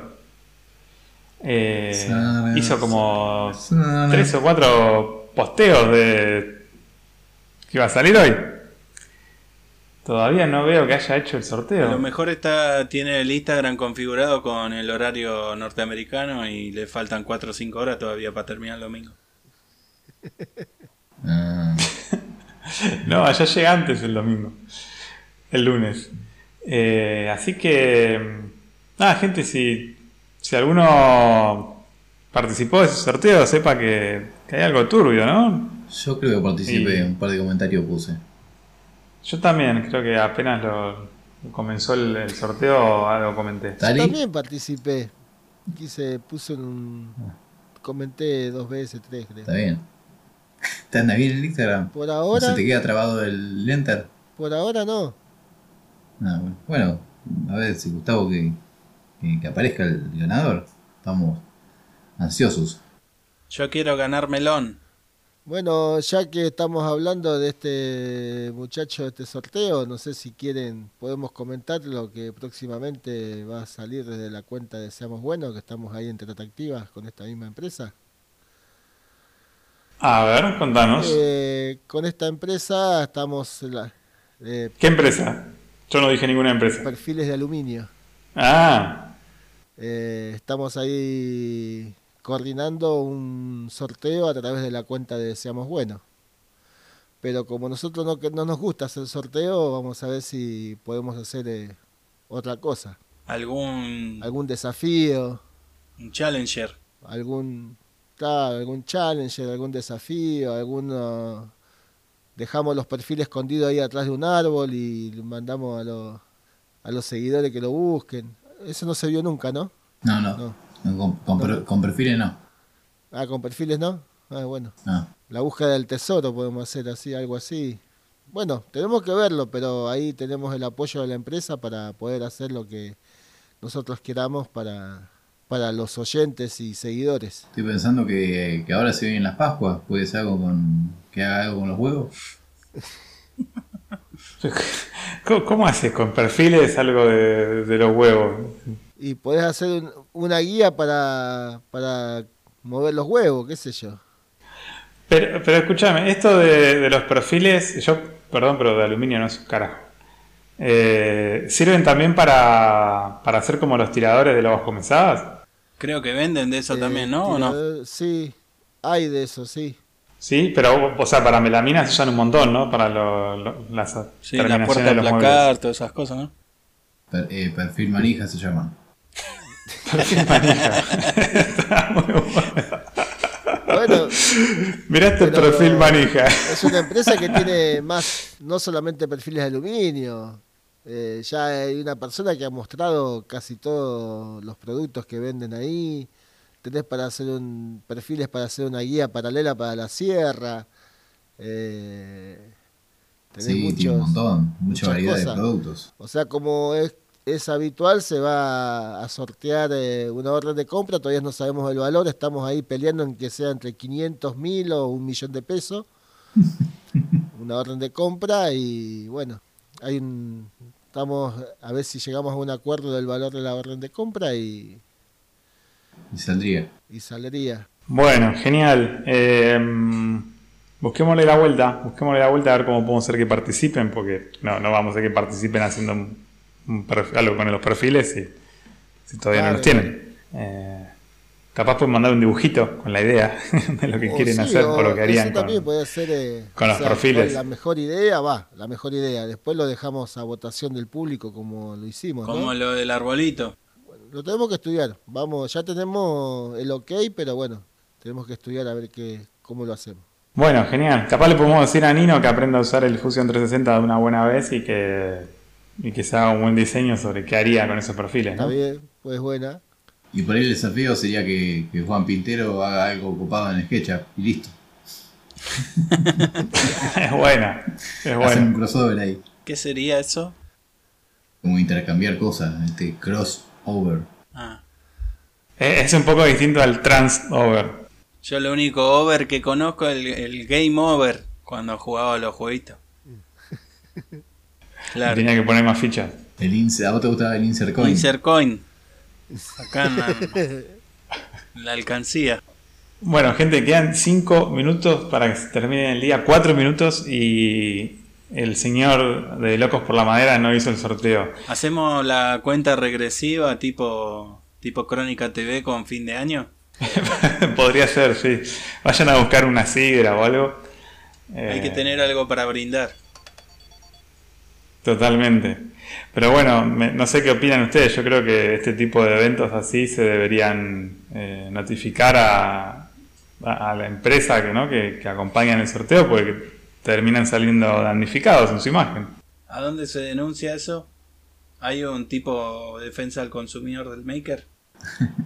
Eh, hizo como tres o cuatro posteos de que iba a salir hoy. Todavía no veo que haya hecho el sorteo. A lo mejor está, tiene el Instagram configurado con el horario norteamericano y le faltan 4 o 5 horas todavía para terminar el domingo. Ah, No, allá llega antes el domingo. El lunes. Eh, así que. Nada, gente, si, si alguno participó de ese sorteo, sepa que, que hay algo turbio, ¿no? yo creo que participé, Y- un par de comentarios puse. Yo también, creo que apenas lo comenzó el, el sorteo, algo comenté. ¿Tali? También participé. Quise, puse un. Comenté dos veces, tres, creo. Está bien. ¿Te anda bien el Instagram? Por ¿No ahora, se te queda trabado el enter? por ahora no. Ah, bueno. Bueno, a ver si Gustavo que, que, que aparezca el ganador. Estamos ansiosos. Yo quiero ganar melón. Bueno, ya que estamos hablando de este muchacho, de este sorteo, no sé si quieren, podemos comentar lo que próximamente va a salir desde la cuenta de Seamos Buenos, que estamos ahí en Tratativas con esta misma empresa. A ver, contanos. Eh, con esta empresa estamos la- eh, ¿Qué empresa? Yo no dije ninguna empresa. perfiles de aluminio. Ah, Eh, estamos ahí coordinando un sorteo a través de la cuenta de Seamos Buenos. Pero como nosotros no, que no nos gusta hacer sorteo, vamos a ver si podemos hacer eh, otra cosa. Algún Algún desafío, un challenger. algún, claro, algún challenger, algún desafío, alguno... Dejamos los perfiles escondidos ahí atrás de un árbol y mandamos a, los a los seguidores que lo busquen. Eso no se vio nunca, ¿no? No, no. No. No, con, con per- con perfiles no. Ah, con perfiles no. Ah, bueno. No. La búsqueda del tesoro podemos hacer así, algo así. Bueno, tenemos que verlo, pero ahí tenemos el apoyo de la empresa para poder hacer lo que nosotros queramos para, para los oyentes y seguidores. Estoy pensando que, que ahora se vienen las Pascuas. ¿Puede ser algo con. que haga algo con los huevos? ¿cómo, cómo haces con perfiles algo de, de los huevos? Y podés hacer un- una guía para, para mover los huevos, qué sé yo. Pero, pero escúchame, esto de, de los perfiles, yo, perdón, pero de aluminio no es un carajo. Eh, ¿Sirven también para, para hacer como los tiradores de las comezadas? Creo que venden de eso Eh, también, ¿no? ¿O no? tirador- Sí, hay de eso, sí. Sí, pero, o sea, para melaminas se usan un montón, ¿no? Para lo- lo- las Sí, la puerta de placar, muebles. todas esas cosas, ¿no? Per- eh, perfil manija se llama. Perfil manija. Está muy bueno. Bueno, Mirá este perfil manija. Es una empresa que tiene más, no solamente perfiles de aluminio, eh, ya hay una persona que ha mostrado casi todos los productos que venden ahí. Tenés para hacer un perfiles para hacer una guía paralela para la sierra. Eh, tenés Sí, tiene un muchos- montón. Mucha variedad cosas. de productos. O sea, como es, es habitual, se va a sortear eh, una orden de compra, todavía no sabemos el valor, estamos ahí peleando en que sea entre 500 mil o un millón de pesos. una orden de compra y bueno, hay un, estamos a ver si llegamos a un acuerdo del valor de la orden de compra y, Y saldría. y saldría. Bueno, genial. Eh, busquémosle la vuelta, busquémosle la vuelta a ver cómo podemos hacer que participen, porque no, no vamos a hacer que participen haciendo un, un perf- algo con los perfiles si, si todavía no los tienen. Eh, capaz pueden mandar un dibujito con la idea de lo que O quieren sí, hacer o, lo que harían eso con, también puede ser eh, con los perfiles. La mejor idea va, la mejor idea. Después lo dejamos a votación del público como lo hicimos. ¿no? Como lo del arbolito. Lo tenemos que estudiar. Vamos, ya tenemos el ok, pero bueno, tenemos que estudiar a ver qué, cómo lo hacemos. Bueno, genial. Capaz le podemos decir a Nino que aprenda a usar el Fusion 360 de una buena vez y que, y que se haga un buen diseño sobre qué haría con esos perfiles, Está bien, pues buena. Y por ahí el desafío sería que, que Juan Pintero haga algo ocupado en SketchUp y listo. es buena, es Hacen un buena. crossover ahí. ¿Qué sería eso? como intercambiar cosas, este crossover. Ah. Es un poco distinto al trans over. Yo lo único over que conozco es el, el game over cuando jugaba a los jueguitos. Claro. Tenía que poner más fichas. El insert, ¿A vos te gustaba el insert coin? Insert coin. Acá en la, en la alcancía. Bueno, gente, quedan 5 minutos para que se termine el día. 4 minutos y el señor de Locos por la Madera no hizo el sorteo. Hacemos la cuenta regresiva tipo tipo Crónica TV con fin de año. Podría ser, sí. Vayan a buscar una sidra o algo. Hay Eh, que tener algo para brindar. Totalmente. Pero bueno, me- no sé qué opinan ustedes. Yo creo que este tipo de eventos así se deberían eh, notificar a, a- a la empresa que, ¿no? que, que acompaña en el sorteo porque terminan saliendo damnificados en su imagen. ¿A dónde se denuncia eso? ¿Hay un tipo de defensa al consumidor del maker?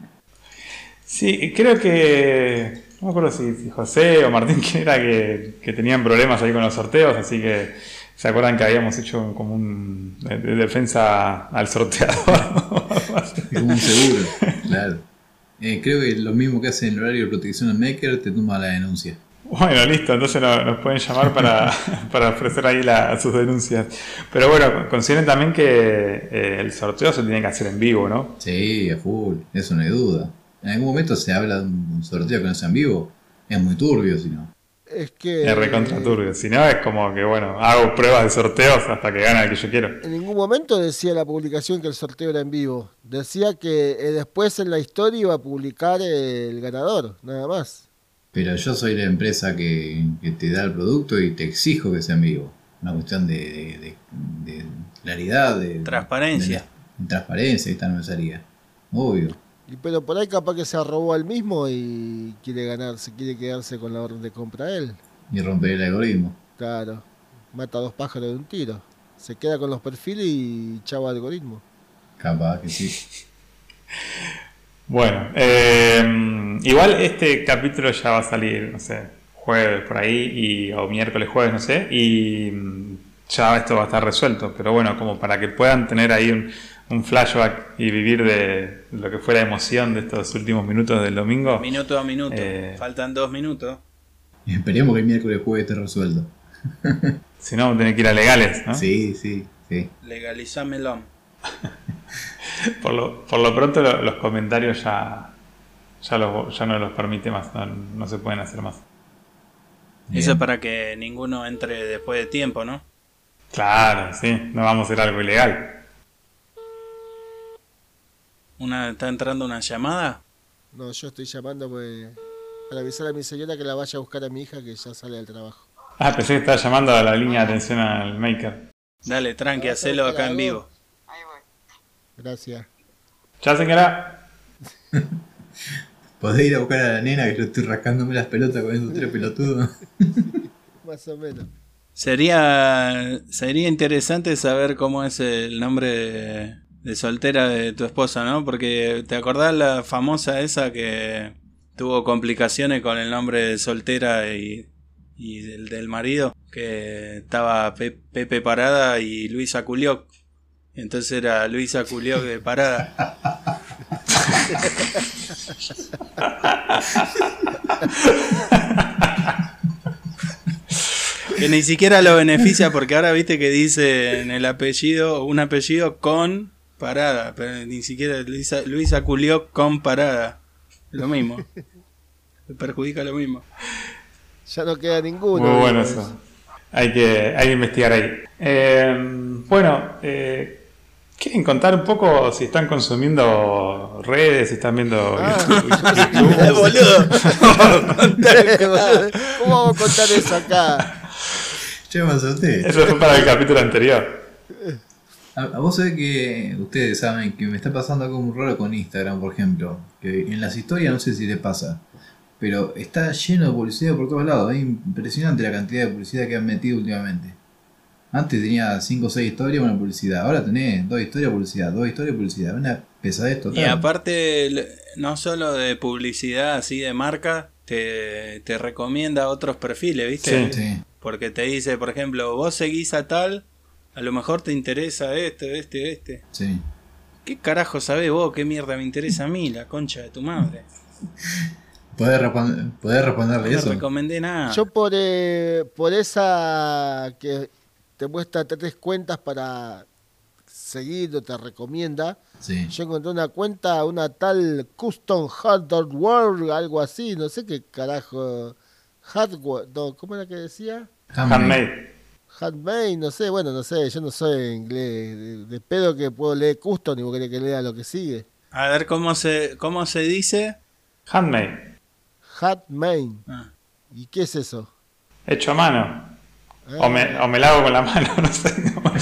Sí, creo que. No me acuerdo si, si José o Martín quién era que, que tenían problemas ahí con los sorteos, así que se acuerdan que habíamos hecho como un de, de defensa al sorteador. Como un seguro, claro. Eh, creo que lo mismo que hace en el horario de protección al maker, te toma la denuncia. Bueno, listo, entonces no- nos pueden llamar para, para ofrecer ahí la- sus denuncias. Pero bueno, consideren también que eh, el sorteo se tiene que hacer en vivo, ¿no? Sí, a full, eso no hay duda. En algún momento se habla de un sorteo que no sea en vivo. Es muy turbio, si no. Es que. Es recontra turbio. Si no, es como que, bueno, hago pruebas de sorteos hasta que gana el que yo quiero. En ningún momento decía la publicación que el sorteo era en vivo. Decía que eh, después en la historia iba a publicar eh, el ganador, nada más. Pero yo soy la empresa que, que te da el producto y te exijo que sea en vivo. Una cuestión de, de- de- de claridad, de Transparencia. de- de transparencia, esta no me salía. Obvio. Y pero por ahí capaz que se arrobó al mismo y quiere ganarse, quiere quedarse con la orden de compra él. Y romper el algoritmo. Claro. Mata a dos pájaros de un tiro. Se queda con los perfiles y chavo algoritmo. Capaz que sí. Bueno, eh, igual este capítulo ya va a salir, no sé, jueves por ahí, y, o miércoles, jueves, no sé, y mm, ya esto va a estar resuelto. Pero bueno, como para que puedan tener ahí un, un flashback y vivir de lo que fue la emoción de estos últimos minutos del domingo. Minuto a minuto. Eh. Faltan dos minutos. Esperemos que el miércoles jueves esté resuelto. Si no, tienen que ir a legales, ¿no? Sí, sí, sí. Legalizámelo. Por lo, por lo pronto lo- los comentarios ya, ya, los- ya no los permite más, no, no se pueden hacer más. Bien. Eso es para que ninguno entre después de tiempo, ¿no? Claro, sí, no vamos a hacer algo ilegal. Una, ¿Está entrando una llamada? No, yo estoy llamando pues, para avisar a mi señora que la vaya a buscar a mi hija que ya sale del trabajo. Ah, pensé que estaba llamando a la línea de atención al maker. Dale, tranqui, hacelo acá en vivo. Gracias. Ya señora. Podés ir a buscar a la nena que yo estoy rascándome las pelotas con esos tres pelotudos. Más o menos. Sería, sería interesante saber cómo es el nombre de, de soltera de tu esposa, ¿no? Porque te acordás la famosa esa que tuvo complicaciones con el nombre de soltera y, y del, del marido, que estaba Pe- Pepe Parada y Luisa Culioc. Entonces era Luisa Culioc de Parada. Que ni siquiera lo beneficia porque ahora viste que dice en el apellido, un apellido con parada, pero ni siquiera Luisa, Luisa Culioc con parada. Lo mismo. Le perjudica lo mismo. Ya no queda ninguno. Muy bueno eso. Hay que, hay que investigar ahí. Eh, bueno, eh, ¿quieren contar un poco si están consumiendo redes, si están viendo Ah. Eh, boludo. ¿Cómo vamos a contar eso acá? Che, me asusté. Eso fue para el capítulo anterior. A, a vos sabés que ustedes saben que me está pasando algo muy raro con Instagram, por ejemplo. Que en las historias no sé si les pasa. Pero está lleno de publicidad por todos lados. Es impresionante la cantidad de publicidad que han metido últimamente. Antes tenía 5 o 6 historias, una publicidad. Ahora tenés 2 historias, publicidad, 2 historias, publicidad. Una pesadez total. Y aparte, no solo de publicidad así de marca, te, te recomienda otros perfiles, ¿viste? Sí. Sí. Porque te dice, por ejemplo, vos seguís a tal, A lo mejor te interesa este, este, este. Sí. ¿Qué carajo sabés vos? ¿Qué mierda me interesa a mí? La concha de tu madre. ¿Podés, respon- podés responderle No eso? recomendé nada. Yo por, eh, por esa que te muestra tres cuentas para seguir o te recomienda, Sí. yo encontré una cuenta, una tal Custom Hardware World, algo así, no sé qué carajo. Hardware, no, ¿cómo era que decía? Handmade. Handmade, no sé, bueno, no sé, yo no soy inglés, de, de pedo que puedo leer Custom y vos querés que lea lo que sigue. A ver cómo se, cómo se dice. Handmade. Handmade, Ah. ¿y qué es eso? Hecho a mano. O me, o me la hago con la mano, no sé. cómo.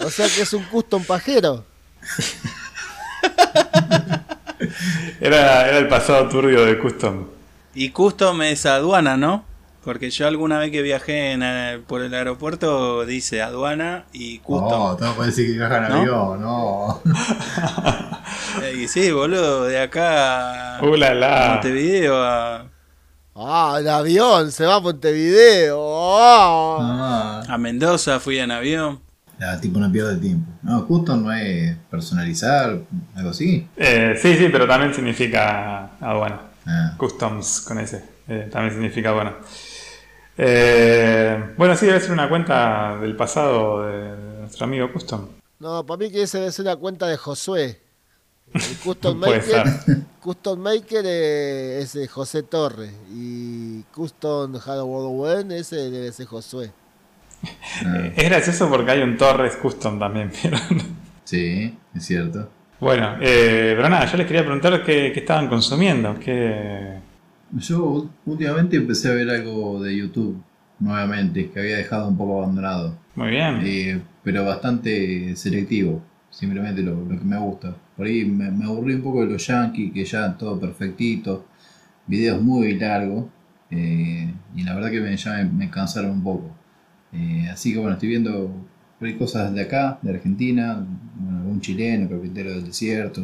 O sea que es un custom pajero. Era, era el pasado turbio de Custom. Y custom es aduana, ¿no? Porque yo alguna vez que viajé en, eh, por el aeropuerto dice aduana y custom. No, todo parece que viajan en ¿No? avión, no. Y sí, boludo, de acá a Uh, la, la. Montevideo a, Ah, el avión, se va a Montevideo. Ah. Ah, a Mendoza fui en avión. la tipo no pierde tiempo. No, custom no es personalizar, algo así. Eh, sí, sí, pero también significa aduana. Ah, Customs con ese. eh, también significa bueno. Eh, bueno, sí, debe ser una cuenta del pasado de nuestro amigo Custom. No, para mí que ese debe ser una cuenta de Josué. El Custom Maker. Custom Maker eh, es de José Torres y Custom Hardware ese debe ser Josué. ah, Es gracioso porque hay un Torres Custom también, ¿vieron? sí, es cierto. Bueno, eh, pero nada, yo les quería preguntar qué, qué estaban consumiendo. Qué... Yo últimamente empecé a ver algo de YouTube nuevamente, que había dejado un poco abandonado. Muy bien. Eh, pero bastante selectivo, simplemente lo, que me gusta. Por ahí me, me aburrí un poco de los yankees, que ya todo perfectito, videos muy largos, eh, y la verdad que me, ya me, me cansaron un poco. Eh, así que bueno, estoy viendo cosas de acá, de Argentina, bueno, algún chileno, carpintero del desierto,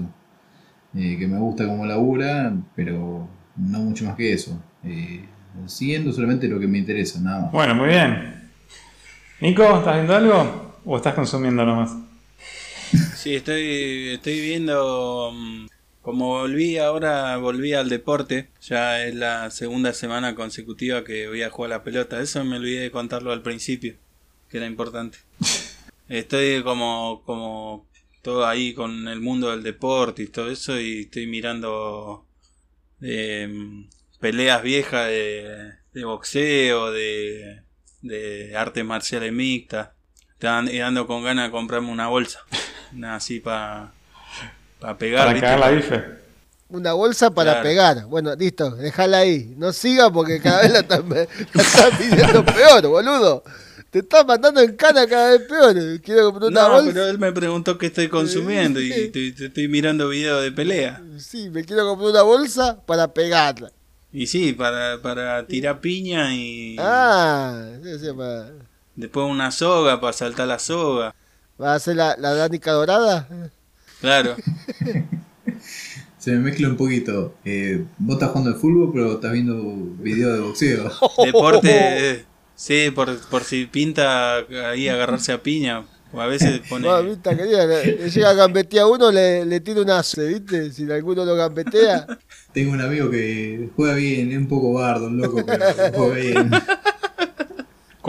eh, que me gusta como labura, pero no mucho más que eso. Siguiendo solamente lo que me interesa, nada más. Bueno, muy bien. Nico, ¿estás viendo algo? ¿O estás consumiendo nomás? Sí, estoy, estoy viendo. mm, Como volví ahora, volví al deporte. Ya es la segunda semana consecutiva que voy a jugar a la pelota. Eso me olvidé de contarlo al principio, que era importante. Estoy como, como todo ahí con el mundo del deporte y todo eso. Y estoy mirando eh, peleas viejas de, de boxeo, de, de artes marciales mixtas. Estaba ando con ganas de comprarme una bolsa. Una así para pegar. Para cagar la bife. Una bolsa para Claro. pegar. Bueno, listo, déjala ahí. No siga porque cada vez la están, la están pidiendo peor, boludo. Te estás mandando en cana cada vez peor. Quiero comprar una No, bolsa. pero él me preguntó qué estoy consumiendo y estoy, estoy mirando videos de pelea. Sí, me quiero comprar una bolsa para pegarla. Y sí, para, para tirar piña y Ah, sí, sí, para, después una soga para saltar la soga. ¿Va a hacer la, la Danica dorada? Claro. Se me mezcla un poquito. Eh, vos estás jugando al fútbol, pero estás viendo videos de boxeo. Deporte, eh, sí, por, por si pinta ahí agarrarse a piña. O a veces pone... Mamita querida, le, le llega a gambetear a uno, le, le tira una ace, ¿viste? Si alguno lo gambetea. Tengo un amigo que juega bien, es un poco bardo, un loco, pero juega bien.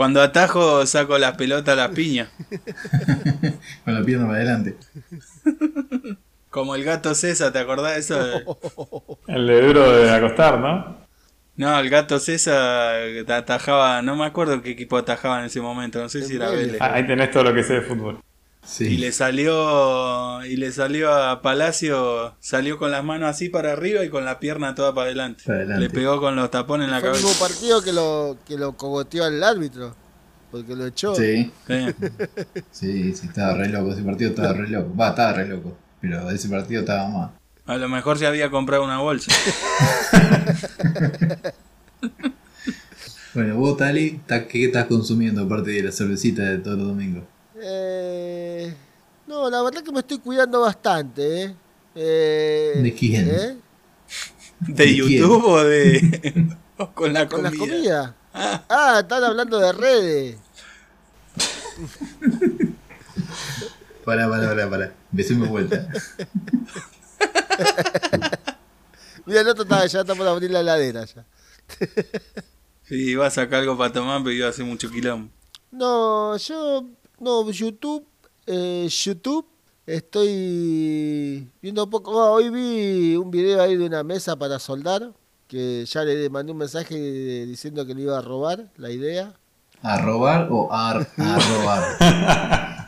Cuando atajo saco las pelotas a las piñas. Con la pierna para adelante. Como el gato César, ¿te acordás de eso? El de duro de acostar, ¿no? No, el gato César atajaba, no me acuerdo qué equipo atajaba en ese momento, no sé si era Vélez. Ah, Ahí tenés todo lo que sé de fútbol. Y Sí. le salió y le salió a Palacio, salió con las manos así para arriba y con la pierna toda para adelante. Para adelante. Le pegó con los tapones en la Fue el cabeza. mismo partido que lo, que lo cogoteó al árbitro. Porque lo echó. Sí, Sí. sí, estaba re loco. Ese partido estaba re loco. Va, estaba re loco. Pero ese partido estaba más. A lo mejor se había comprado una bolsa. Bueno, vos, Tali, ta- ¿qué estás consumiendo aparte de la cervecita de todos los domingos? Eh, no, la verdad que me estoy cuidando bastante, ¿eh? Eh, ¿De quién? ¿eh? ¿De ¿De YouTube o de.? o con la Con comida? comidas. Ah, están hablando de redes. Pará, pará, pará, pará. Empecemos vuelta. Mira, el otro está, ya está por abrir la heladera ya. Sí, iba a sacar algo para tomar, pero iba a hacer mucho quilombo. No, yo, no, YouTube, eh, YouTube, estoy viendo poco. ah, hoy vi un video ahí de una mesa para soldar, que ya le mandé un mensaje diciendo que le iba a robar la idea. ¿A robar o a, a robar?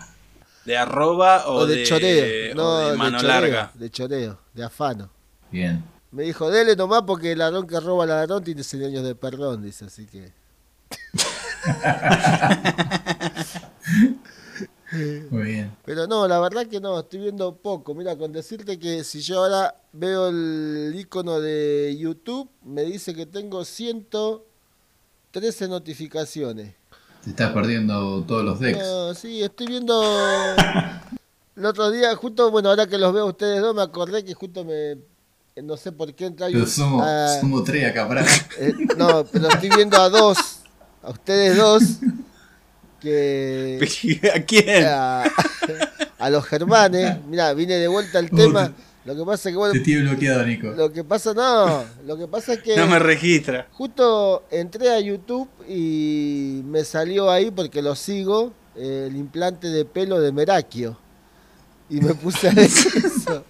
¿De arroba o, O, de, choreo, no, de de, mano choreo, larga? de choreo, de afano. Bien. Me dijo, dele nomás porque el ladrón que roba al ladrón tiene 100 años de perdón, dice, así que... Muy bien. Pero no, la verdad que no, estoy viendo poco. Mira, con decirte que si yo ahora veo el icono de YouTube, me dice que tengo 113 notificaciones. Te estás perdiendo todos los decks. No, sí, estoy viendo... El otro día, justo, bueno, ahora que los veo a ustedes dos, me acordé que justo me... No sé por qué entra Pero somos, somos tres acá, eh, no, pero estoy viendo a dos, a ustedes dos, que... ¿A quién? a, a los germanes. Mira, vine de vuelta al tema. Lo que pasa es que bueno, Te tiene bloqueado, Nico. lo que pasa no, lo que pasa es que No me registra. justo entré a YouTube y me salió ahí porque lo sigo eh, el implante de pelo de Merakio. Y me puse a ver eso.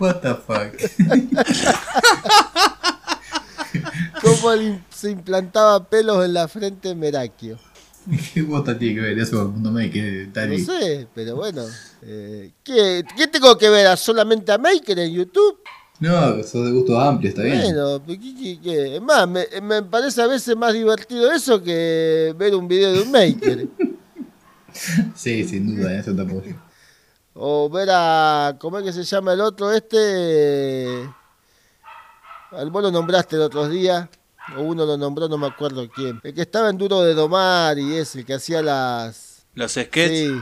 What the fuck. Cómo se implantaba pelos en la frente de Merakio. ¿Qué bota tiene que ver eso con el mundo maker, No Tari? sé, pero bueno. eh, ¿qué, ¿Qué tengo que ver? ¿A solamente a Maker en YouTube? No, sos de gusto amplio, está bien. Bueno, ¿qué-? Es más, me, me parece a veces más divertido eso que ver un video de un maker. Sí, sin duda, eso te apoyo. o ver a. ¿Cómo es que se llama el otro? Este. Al vos lo nombraste el otro día. O uno lo nombró, no me acuerdo quién. El que estaba en Duro de Domar y ese, el que hacía las. Los sketches. Sí,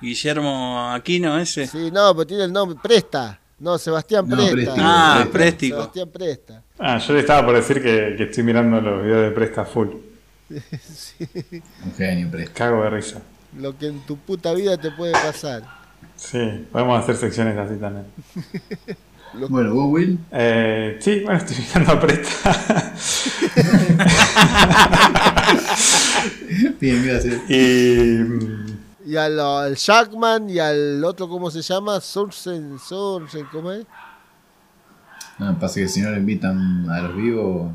Guillermo Aquino, ese. sí, no, pero tiene el nombre. Presta. No, Sebastián No, Presta. Ah, Préstico. Sebastián Presta. Ah, yo le estaba por decir que, que estoy mirando los videos de Presta Full. Un genio, presto. Cago de risa. Lo que en tu puta vida te puede pasar. Sí, podemos hacer secciones así también. Bueno, vos, Will. Eh, sí, bueno, estoy mirando a Presta. Bien, gracias. y. Y al, al Jackman y al otro, ¿cómo se llama? Sorsen, Sorsen, ¿cómo es? No, pasa que si no lo invitan a los vivos,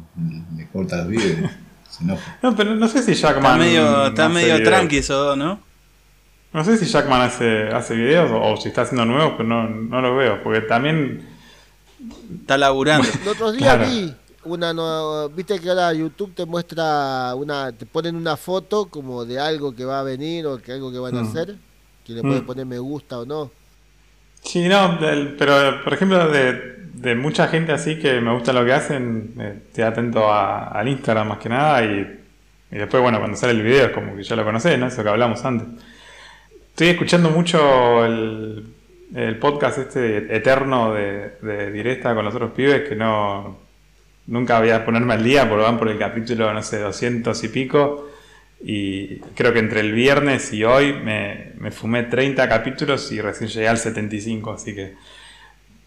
le corta los vivos y se enoja. No, pero no sé si Jackman. Está medio, está medio tranqui dos, ¿no? No sé si Jackman hace, hace videos o, o si está haciendo nuevos, pero no, no los veo. Porque también. Está laburando. El otro día Claro. vi una no, viste que ahora YouTube te muestra una, te ponen una foto como de algo que va a venir o que algo que van a Mm. hacer, que le puedes Mm. poner me gusta o no. Sí, no, del- pero por ejemplo, de, de mucha gente así que me gusta lo que hacen, eh, estoy atento a- al Instagram más que nada y, y después, bueno, cuando sale el video es como que ya lo conocés, ¿no? Eso que hablamos antes. Estoy escuchando mucho el, el podcast este eterno de, de Directa con los otros pibes que no nunca voy a ponerme al día porque van por el capítulo, no sé, 200 y pico. Y creo que entre el viernes y hoy me, me fumé 30 capítulos y recién llegué al 75, así que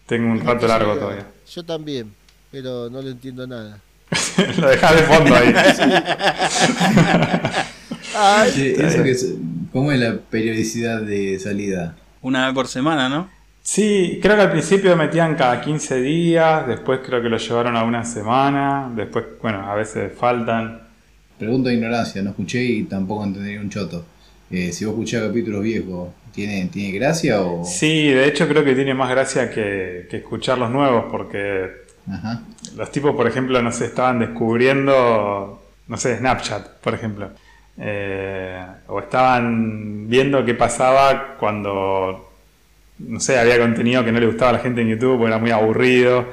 tengo un rato largo todavía. Yo también, pero no le entiendo nada. Lo dejás de fondo ahí. Ay, Che, eso que es- ¿Cómo es la periodicidad de salida? Una vez por semana, ¿no? Sí, creo que al principio metían cada 15 días, después creo que lo llevaron a una semana, después, bueno, a veces faltan. Pregunto de ignorancia, no escuché y tampoco entendí un choto. Eh, si vos escuchás capítulos viejos, ¿tiene, ¿tiene gracia o...? Sí, de hecho creo que tiene más gracia que, que escuchar los nuevos, porque Ajá. Los tipos, por ejemplo, no sé, estaban descubriendo, no sé, Snapchat, por ejemplo. Eh, o estaban viendo qué pasaba cuando, no sé, había contenido que no le gustaba a la gente en YouTube, o era muy aburrido.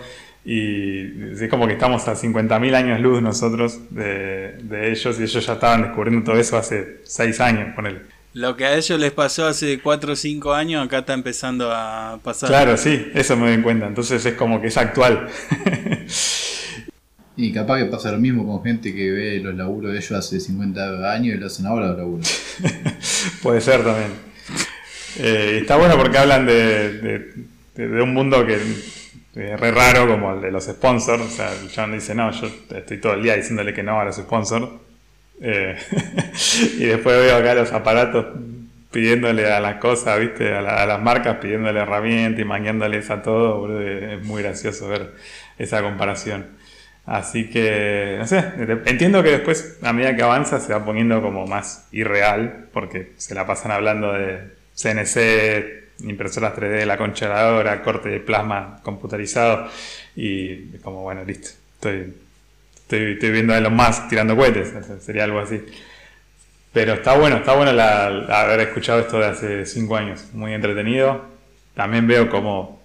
Y es como que estamos a 50.000 años luz nosotros de, de ellos, y ellos ya estaban descubriendo todo eso hace 6 años, ponele. Lo que a ellos les pasó hace 4 o 5 años, acá está empezando a pasar. Claro, sí, eso me doy cuenta. Entonces es como que es actual. Y capaz que pasa lo mismo con gente que ve los laburos de ellos hace 50 años y lo hacen ahora los laburos. Puede ser también. Eh, está bueno porque hablan de, de, un mundo que es re raro como el de los sponsors. O sea, John dice, no, yo estoy todo el día diciéndole que no a los sponsors. Eh, y después veo acá los aparatos pidiéndole a las cosas, ¿viste? A, a las marcas pidiéndole herramientas y mangueándoles a todo. Es muy gracioso ver esa comparación. Así que, no sé, entiendo que después, a medida que avanza, se va poniendo como más irreal, porque se la pasan hablando de CNC, impresoras 3D, la concha corte de plasma computarizado, y como, bueno, listo, estoy, estoy, viendo a los más tirando cohetes, sería algo así. Pero está bueno, está bueno haber escuchado esto de hace 5 años, muy entretenido. También veo cómo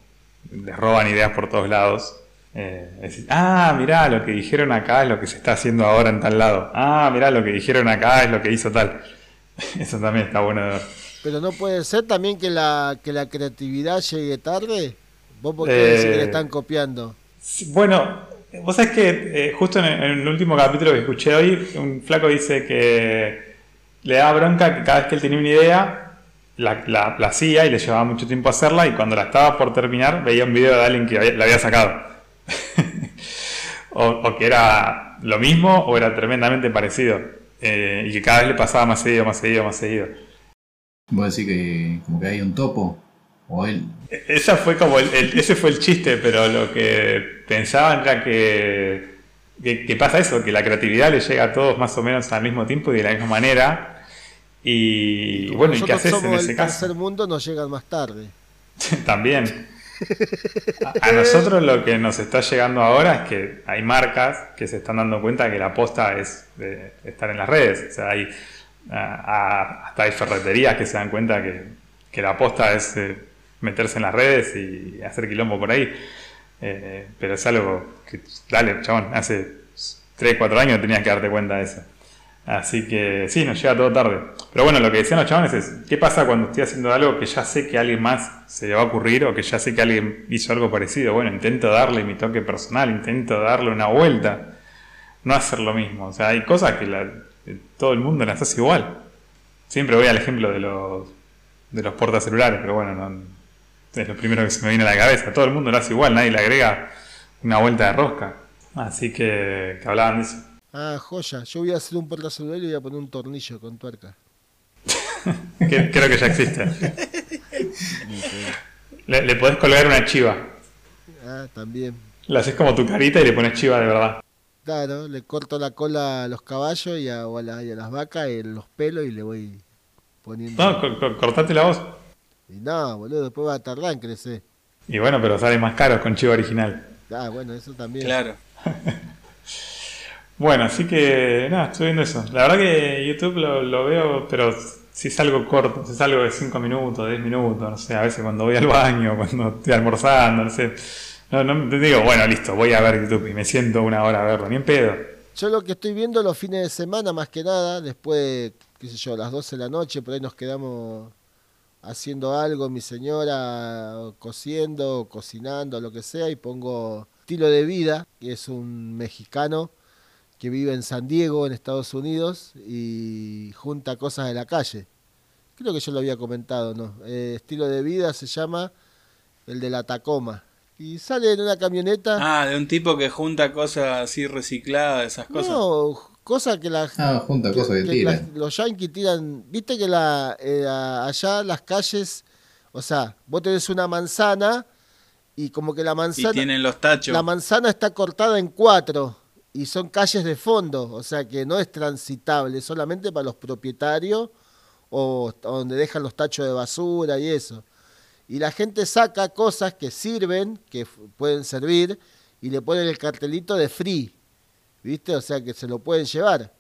les roban ideas por todos lados eh, ah, mirá, lo que dijeron acá es lo que se está haciendo ahora en tal lado. Ah, mirá, lo que dijeron acá es lo que hizo tal. Eso también está bueno de ver. Pero no puede ser también que la, que la creatividad llegue tarde. ¿Vos por qué decís que le eh, están copiando? bueno, vos sabés que eh, justo en el, último capítulo que escuché hoy, un flaco dice que le da bronca que cada vez que él tenía una idea, la, la, hacía y le llevaba mucho tiempo hacerla y cuando la estaba por terminar veía un video de alguien que la había sacado. O, que era lo mismo o era tremendamente parecido. Eh, y que cada vez le pasaba más seguido, más seguido, más seguido. ¿Vos decís que como que hay un topo? ¿O él? E, esa fue como el, ese fue el chiste, pero lo que pensaban era que, que, pasa eso, que la creatividad le llega a todos más o menos al mismo tiempo y de la misma manera. Y, bueno, ¿y qué haces en ese el caso? tercer mundo nos llegan más tarde. También. A nosotros lo que nos está llegando ahora es que hay marcas que se están dando cuenta que la aposta es estar en las redes. O sea, hay, hasta hay ferreterías que se dan cuenta que, la aposta es eh, meterse en las redes y hacer quilombo por ahí. Eh, pero es algo que, dale, chabón, hace 3, 4 años tenías que darte cuenta de eso. Así que sí, nos llega todo tarde. Pero bueno, lo que decían los chavales es, ¿qué pasa cuando estoy haciendo algo que ya sé que alguien más se le va a ocurrir o que ya sé que alguien hizo algo parecido? Bueno, intento darle mi toque personal, intento darle una vuelta, no hacer lo mismo. O sea, hay cosas que todo el mundo las hace igual. Siempre voy al ejemplo de los, de los portacelulares, pero bueno, no, es lo primero que se me viene a la cabeza. Todo el mundo lo hace igual, nadie le agrega una vuelta de rosca. Así que, que hablaban de eso. Ah, joya. Yo voy a hacer un portacelular y voy a poner un tornillo con tuerca. Creo que ya existe. le, le podés colgar una chiva. Ah, también. Le haces como tu carita y le pones chiva de verdad. Claro, le corto la cola a los caballos y a, las vacas en los pelos y le voy poniendo. No, cortate la voz. Y no, boludo, después va a tardar en crecer. Y bueno, pero sale más caro con chiva original. Ah, bueno, eso también. Claro. Bueno, así que nada, estoy viendo eso. La verdad que YouTube lo, veo, pero si es algo corto, si es algo de 5 minutos, 10 minutos, no sé, a veces cuando voy al baño, cuando estoy almorzando, no sé. No, no te digo, bueno, listo, voy a ver YouTube y me siento una hora a verlo, ni en pedo. Yo lo que estoy viendo los fines de semana, más que nada, después, qué sé yo, las 12 de la noche, por ahí nos quedamos haciendo algo, mi señora, cociendo, cocinando, lo que sea, y pongo Estilo de Vida, que es un mexicano que vive en San Diego, en Estados Unidos, y junta cosas de la calle. Creo que yo lo había comentado, ¿no? Eh, estilo de vida se llama el de la Tacoma. Y sale en una camioneta. Ah, de un tipo que junta cosas así recicladas, esas cosas. No, cosas que la. Ah, junta cosas que, tira. los yankees tiran. Viste que la, eh, allá las calles. O sea, vos tenés una manzana y como que la manzana. Y tienen los tachos. La manzana está cortada en cuatro y son calles de fondo, o sea que no es transitable, solamente para los propietarios o donde dejan los tachos de basura y eso. Y la gente saca cosas que sirven, que pueden servir, y le ponen el cartelito de free, ¿viste? O sea que se lo pueden llevar.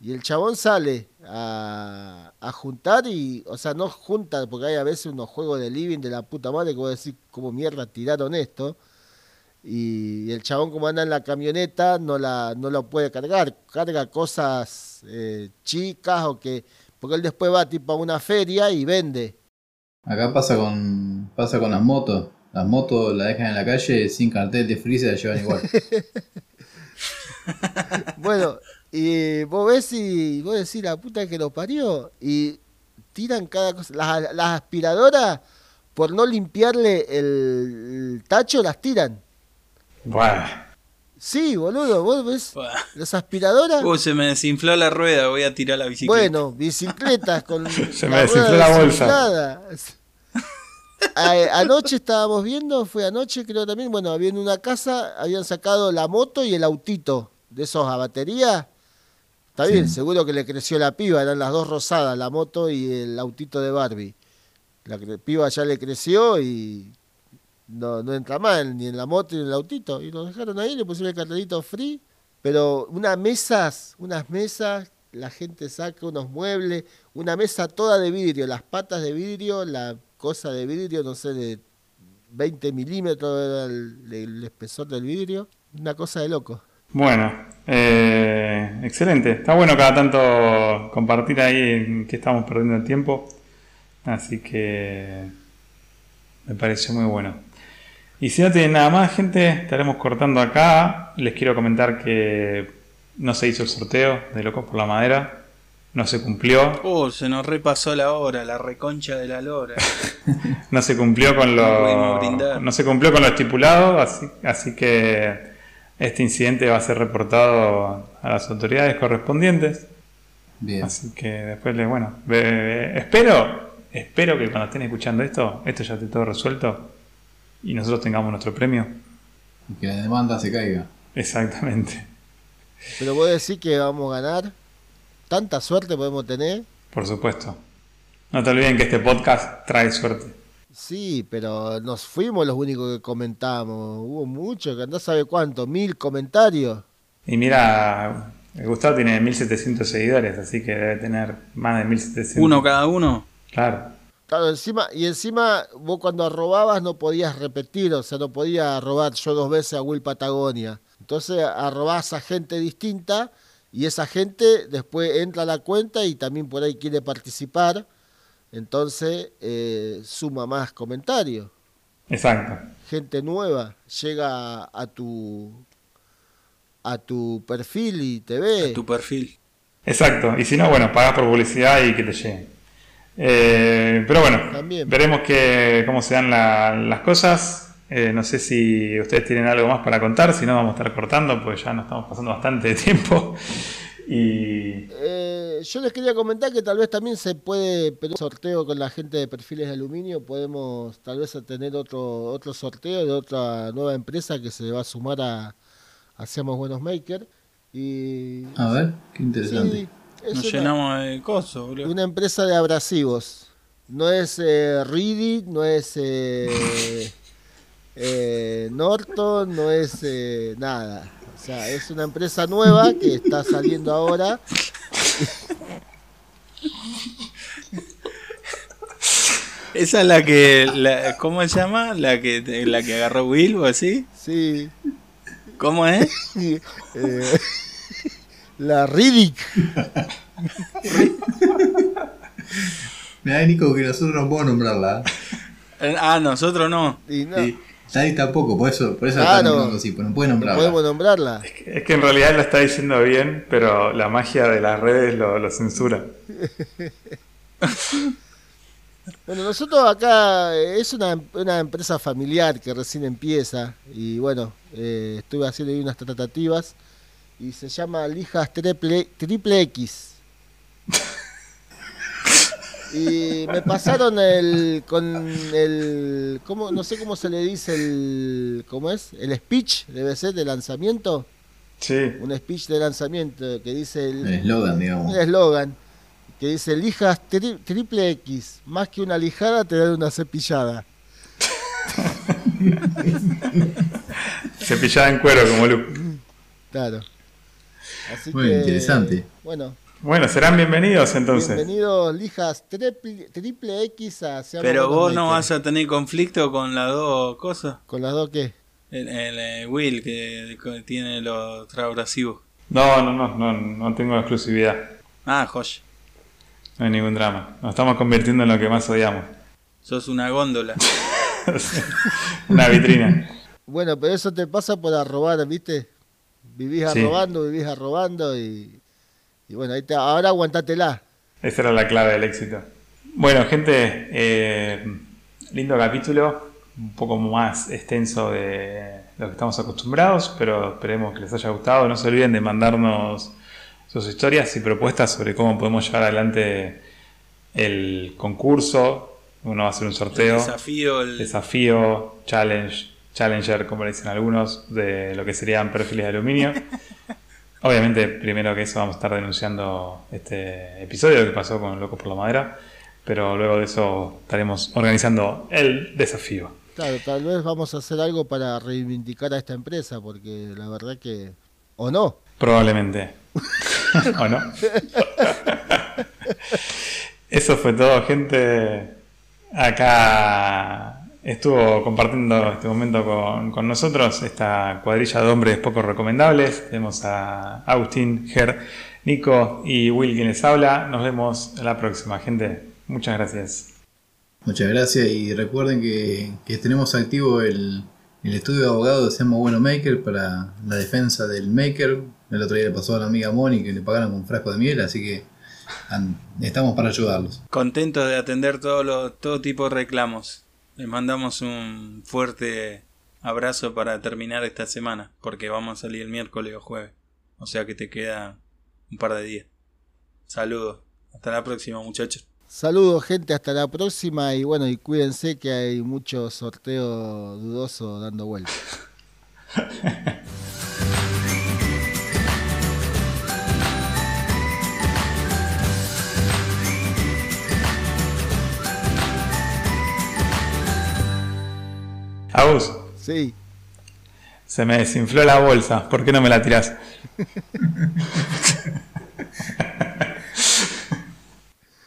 Y el chabón sale a, a, juntar y, o sea, no junta, porque hay a veces unos juegos de living de la puta madre que voy a decir, ¿cómo mierda tiraron esto? Y el chabón como anda en la camioneta no la no lo puede cargar carga cosas eh, chicas o que Porque él después va tipo a una feria y vende. Acá pasa con pasa con las motos. Las motos la dejan en la calle sin cartel de free se la llevan igual. Bueno, y vos ves y vos decís la puta que lo parió. Y tiran cada cosa. Las, las aspiradoras, por no limpiarle el, el tacho, las tiran. Buah. Sí, boludo, vos ves Buah. las aspiradoras. Uh, se me desinfló la rueda, voy a tirar la bicicleta. Bueno, bicicletas con Se me la desinfló rueda la bolsa. A- anoche estábamos viendo, fue anoche creo también, bueno, había en una casa, habían sacado la moto y el autito de esos a batería. Está Sí. bien, seguro que le creció la piba, eran las dos rosadas, la moto y el autito de Barbie. La piba ya le creció y no, no entra mal ni en la moto ni en el autito. Y lo dejaron ahí, le pusieron el cartelito free. Pero unas mesas, unas mesas, la gente saca unos muebles, una mesa toda de vidrio, las patas de vidrio, la cosa de vidrio, no sé, de 20 milímetros era el, espesor del vidrio. Una cosa de loco. Bueno, eh, excelente. Está bueno cada tanto compartir ahí en que estamos perdiendo el tiempo. Así que me pareció muy bueno. Y si no tienen nada más, gente, estaremos cortando acá. Les quiero comentar que no se hizo el sorteo de Locos por la Madera. No se cumplió. Uh, se nos repasó la hora, la reconcha de la lora. No se cumplió con lo, no se cumplió con lo estipulado, así, así que este incidente va a ser reportado a las autoridades correspondientes. Bien. Así que después le, bueno, espero, espero que cuando estén escuchando esto, esto ya esté todo resuelto y nosotros tengamos nuestro premio. Y que la demanda se caiga. Exactamente, Pero vos decís que vamos a ganar. Tanta suerte podemos tener. por supuesto. No te olviden que este podcast trae suerte. Sí, pero nos fuimos los únicos que comentamos. Hubo mucho, que andás sabe cuánto, mil comentarios. Y mira, Gustavo tiene 1700 seguidores, así que debe tener más de 1700. Uno cada uno. Claro. Claro, encima, y encima vos cuando arrobabas no podías repetir, o sea, no podía arrobar yo dos veces a Will Patagonia. Entonces arrobás a gente distinta y esa gente después entra a la cuenta y también por ahí quiere participar. Entonces eh, suma más comentarios. Exacto. Gente nueva llega a tu a tu perfil y te ve. Tu perfil. Exacto. Y si no, bueno, pagás por publicidad y que te lleguen. Eh, pero bueno, También. veremos que, cómo se dan la- las cosas. Eh, no sé si ustedes tienen algo más para contar, si no vamos a estar cortando, pues ya nos estamos pasando bastante de tiempo. Y Eh, yo les quería comentar que tal vez también se puede pedir un sorteo con la gente de perfiles de aluminio. Podemos tal vez tener otro otro sorteo de otra nueva empresa que se va a sumar a Hacemos Buenos Makers. Y A ver, qué interesante. sí, es Nos una, llenamos de cosas, boludo. una empresa de abrasivos. No es eh, Reedy, no es eh, eh, Norton, no es eh, nada. O sea, es una empresa nueva que está saliendo ahora. Esa es la que. La, ¿Cómo se llama? La que, la que agarró Will o así. Sí. ¿Cómo es? Eh, la Riddick. Mirá, Nico, que nosotros no podemos nombrarla. Eh, Ah, nosotros no. Y no, Sí. Nadie tampoco, por eso, por eso la Claro. están nombrando así, pero no puede no nombrarla. podemos nombrarla. es que en realidad lo está diciendo bien, pero la magia de las redes lo, lo censura. Bueno, nosotros acá eh, es una, una empresa familiar que recién empieza y bueno, eh, estuve haciendo ahí unas tratativas y se llama Lijas Triple, triple X. Y me pasaron el con el ¿cómo? no sé cómo se le dice el ¿cómo es? El speech debe ser de lanzamiento, Sí, un speech de lanzamiento que dice el, eslogan, digamos. un eslogan que dice lijas tri- triple X, más que una lijada te dan una cepillada. cepillada en cuero como Lu. Claro. Así Muy que, interesante. Bueno, Bueno, serán bienvenidos entonces. bienvenidos lijas triple, triple X a Seamos Pero vos no vas a tener conflicto con las dos cosas. con las dos que El, el, eh, Will que, que tiene los abrasivos. No, no, no, no, no tengo exclusividad. Ah, Josh. No hay ningún drama. Nos estamos convirtiendo en lo que más odiamos. Sos una góndola. Una vitrina. Bueno, pero eso te pasa por arrobar, ¿viste? Vivís Sí. arrobando, vivís arrobando y, y bueno, ahí te, ahora aguantatela. Esa era la clave del éxito. Bueno, gente, eh, lindo capítulo, un poco más extenso de lo que estamos acostumbrados, pero esperemos que les haya gustado. No se olviden de mandarnos sus historias y propuestas sobre cómo podemos llevar adelante el concurso. Uno va a hacer un sorteo. El desafío, el- desafío, challenge, challenger, como le dicen algunos, de lo que serían perfiles de aluminio. Obviamente, primero que eso vamos a estar denunciando este episodio que pasó con Locos por la Madera, pero luego de eso estaremos organizando el desafío. Claro, tal vez vamos a hacer algo para reivindicar a esta empresa, porque la verdad que... ¿O no? Probablemente. ¿O no? Eso fue todo, gente. Acá estuvo compartiendo este momento con, con nosotros esta cuadrilla de hombres poco recomendables. Tenemos a Agustín, Ger, Nico y Will quien les habla. Nos vemos en la próxima, gente. Muchas gracias. Muchas gracias y recuerden que, que tenemos activo el, el estudio de abogado de Seamos Bueno Maker para la defensa del Maker. El otro día le pasó a la amiga Moni que le pagaron con un frasco de miel, así que estamos para ayudarlos. Contentos de atender todos los, todo tipo de reclamos. Les mandamos un fuerte abrazo para terminar esta semana, porque vamos a salir el miércoles o jueves. O sea que te queda un par de días. Saludos. Hasta la próxima, muchachos. Saludos gente, hasta la próxima y bueno, y cuídense que hay mucho sorteo dudoso dando vueltas. Agus, Sí, se me desinfló la bolsa. ¿Por qué no me la tirás?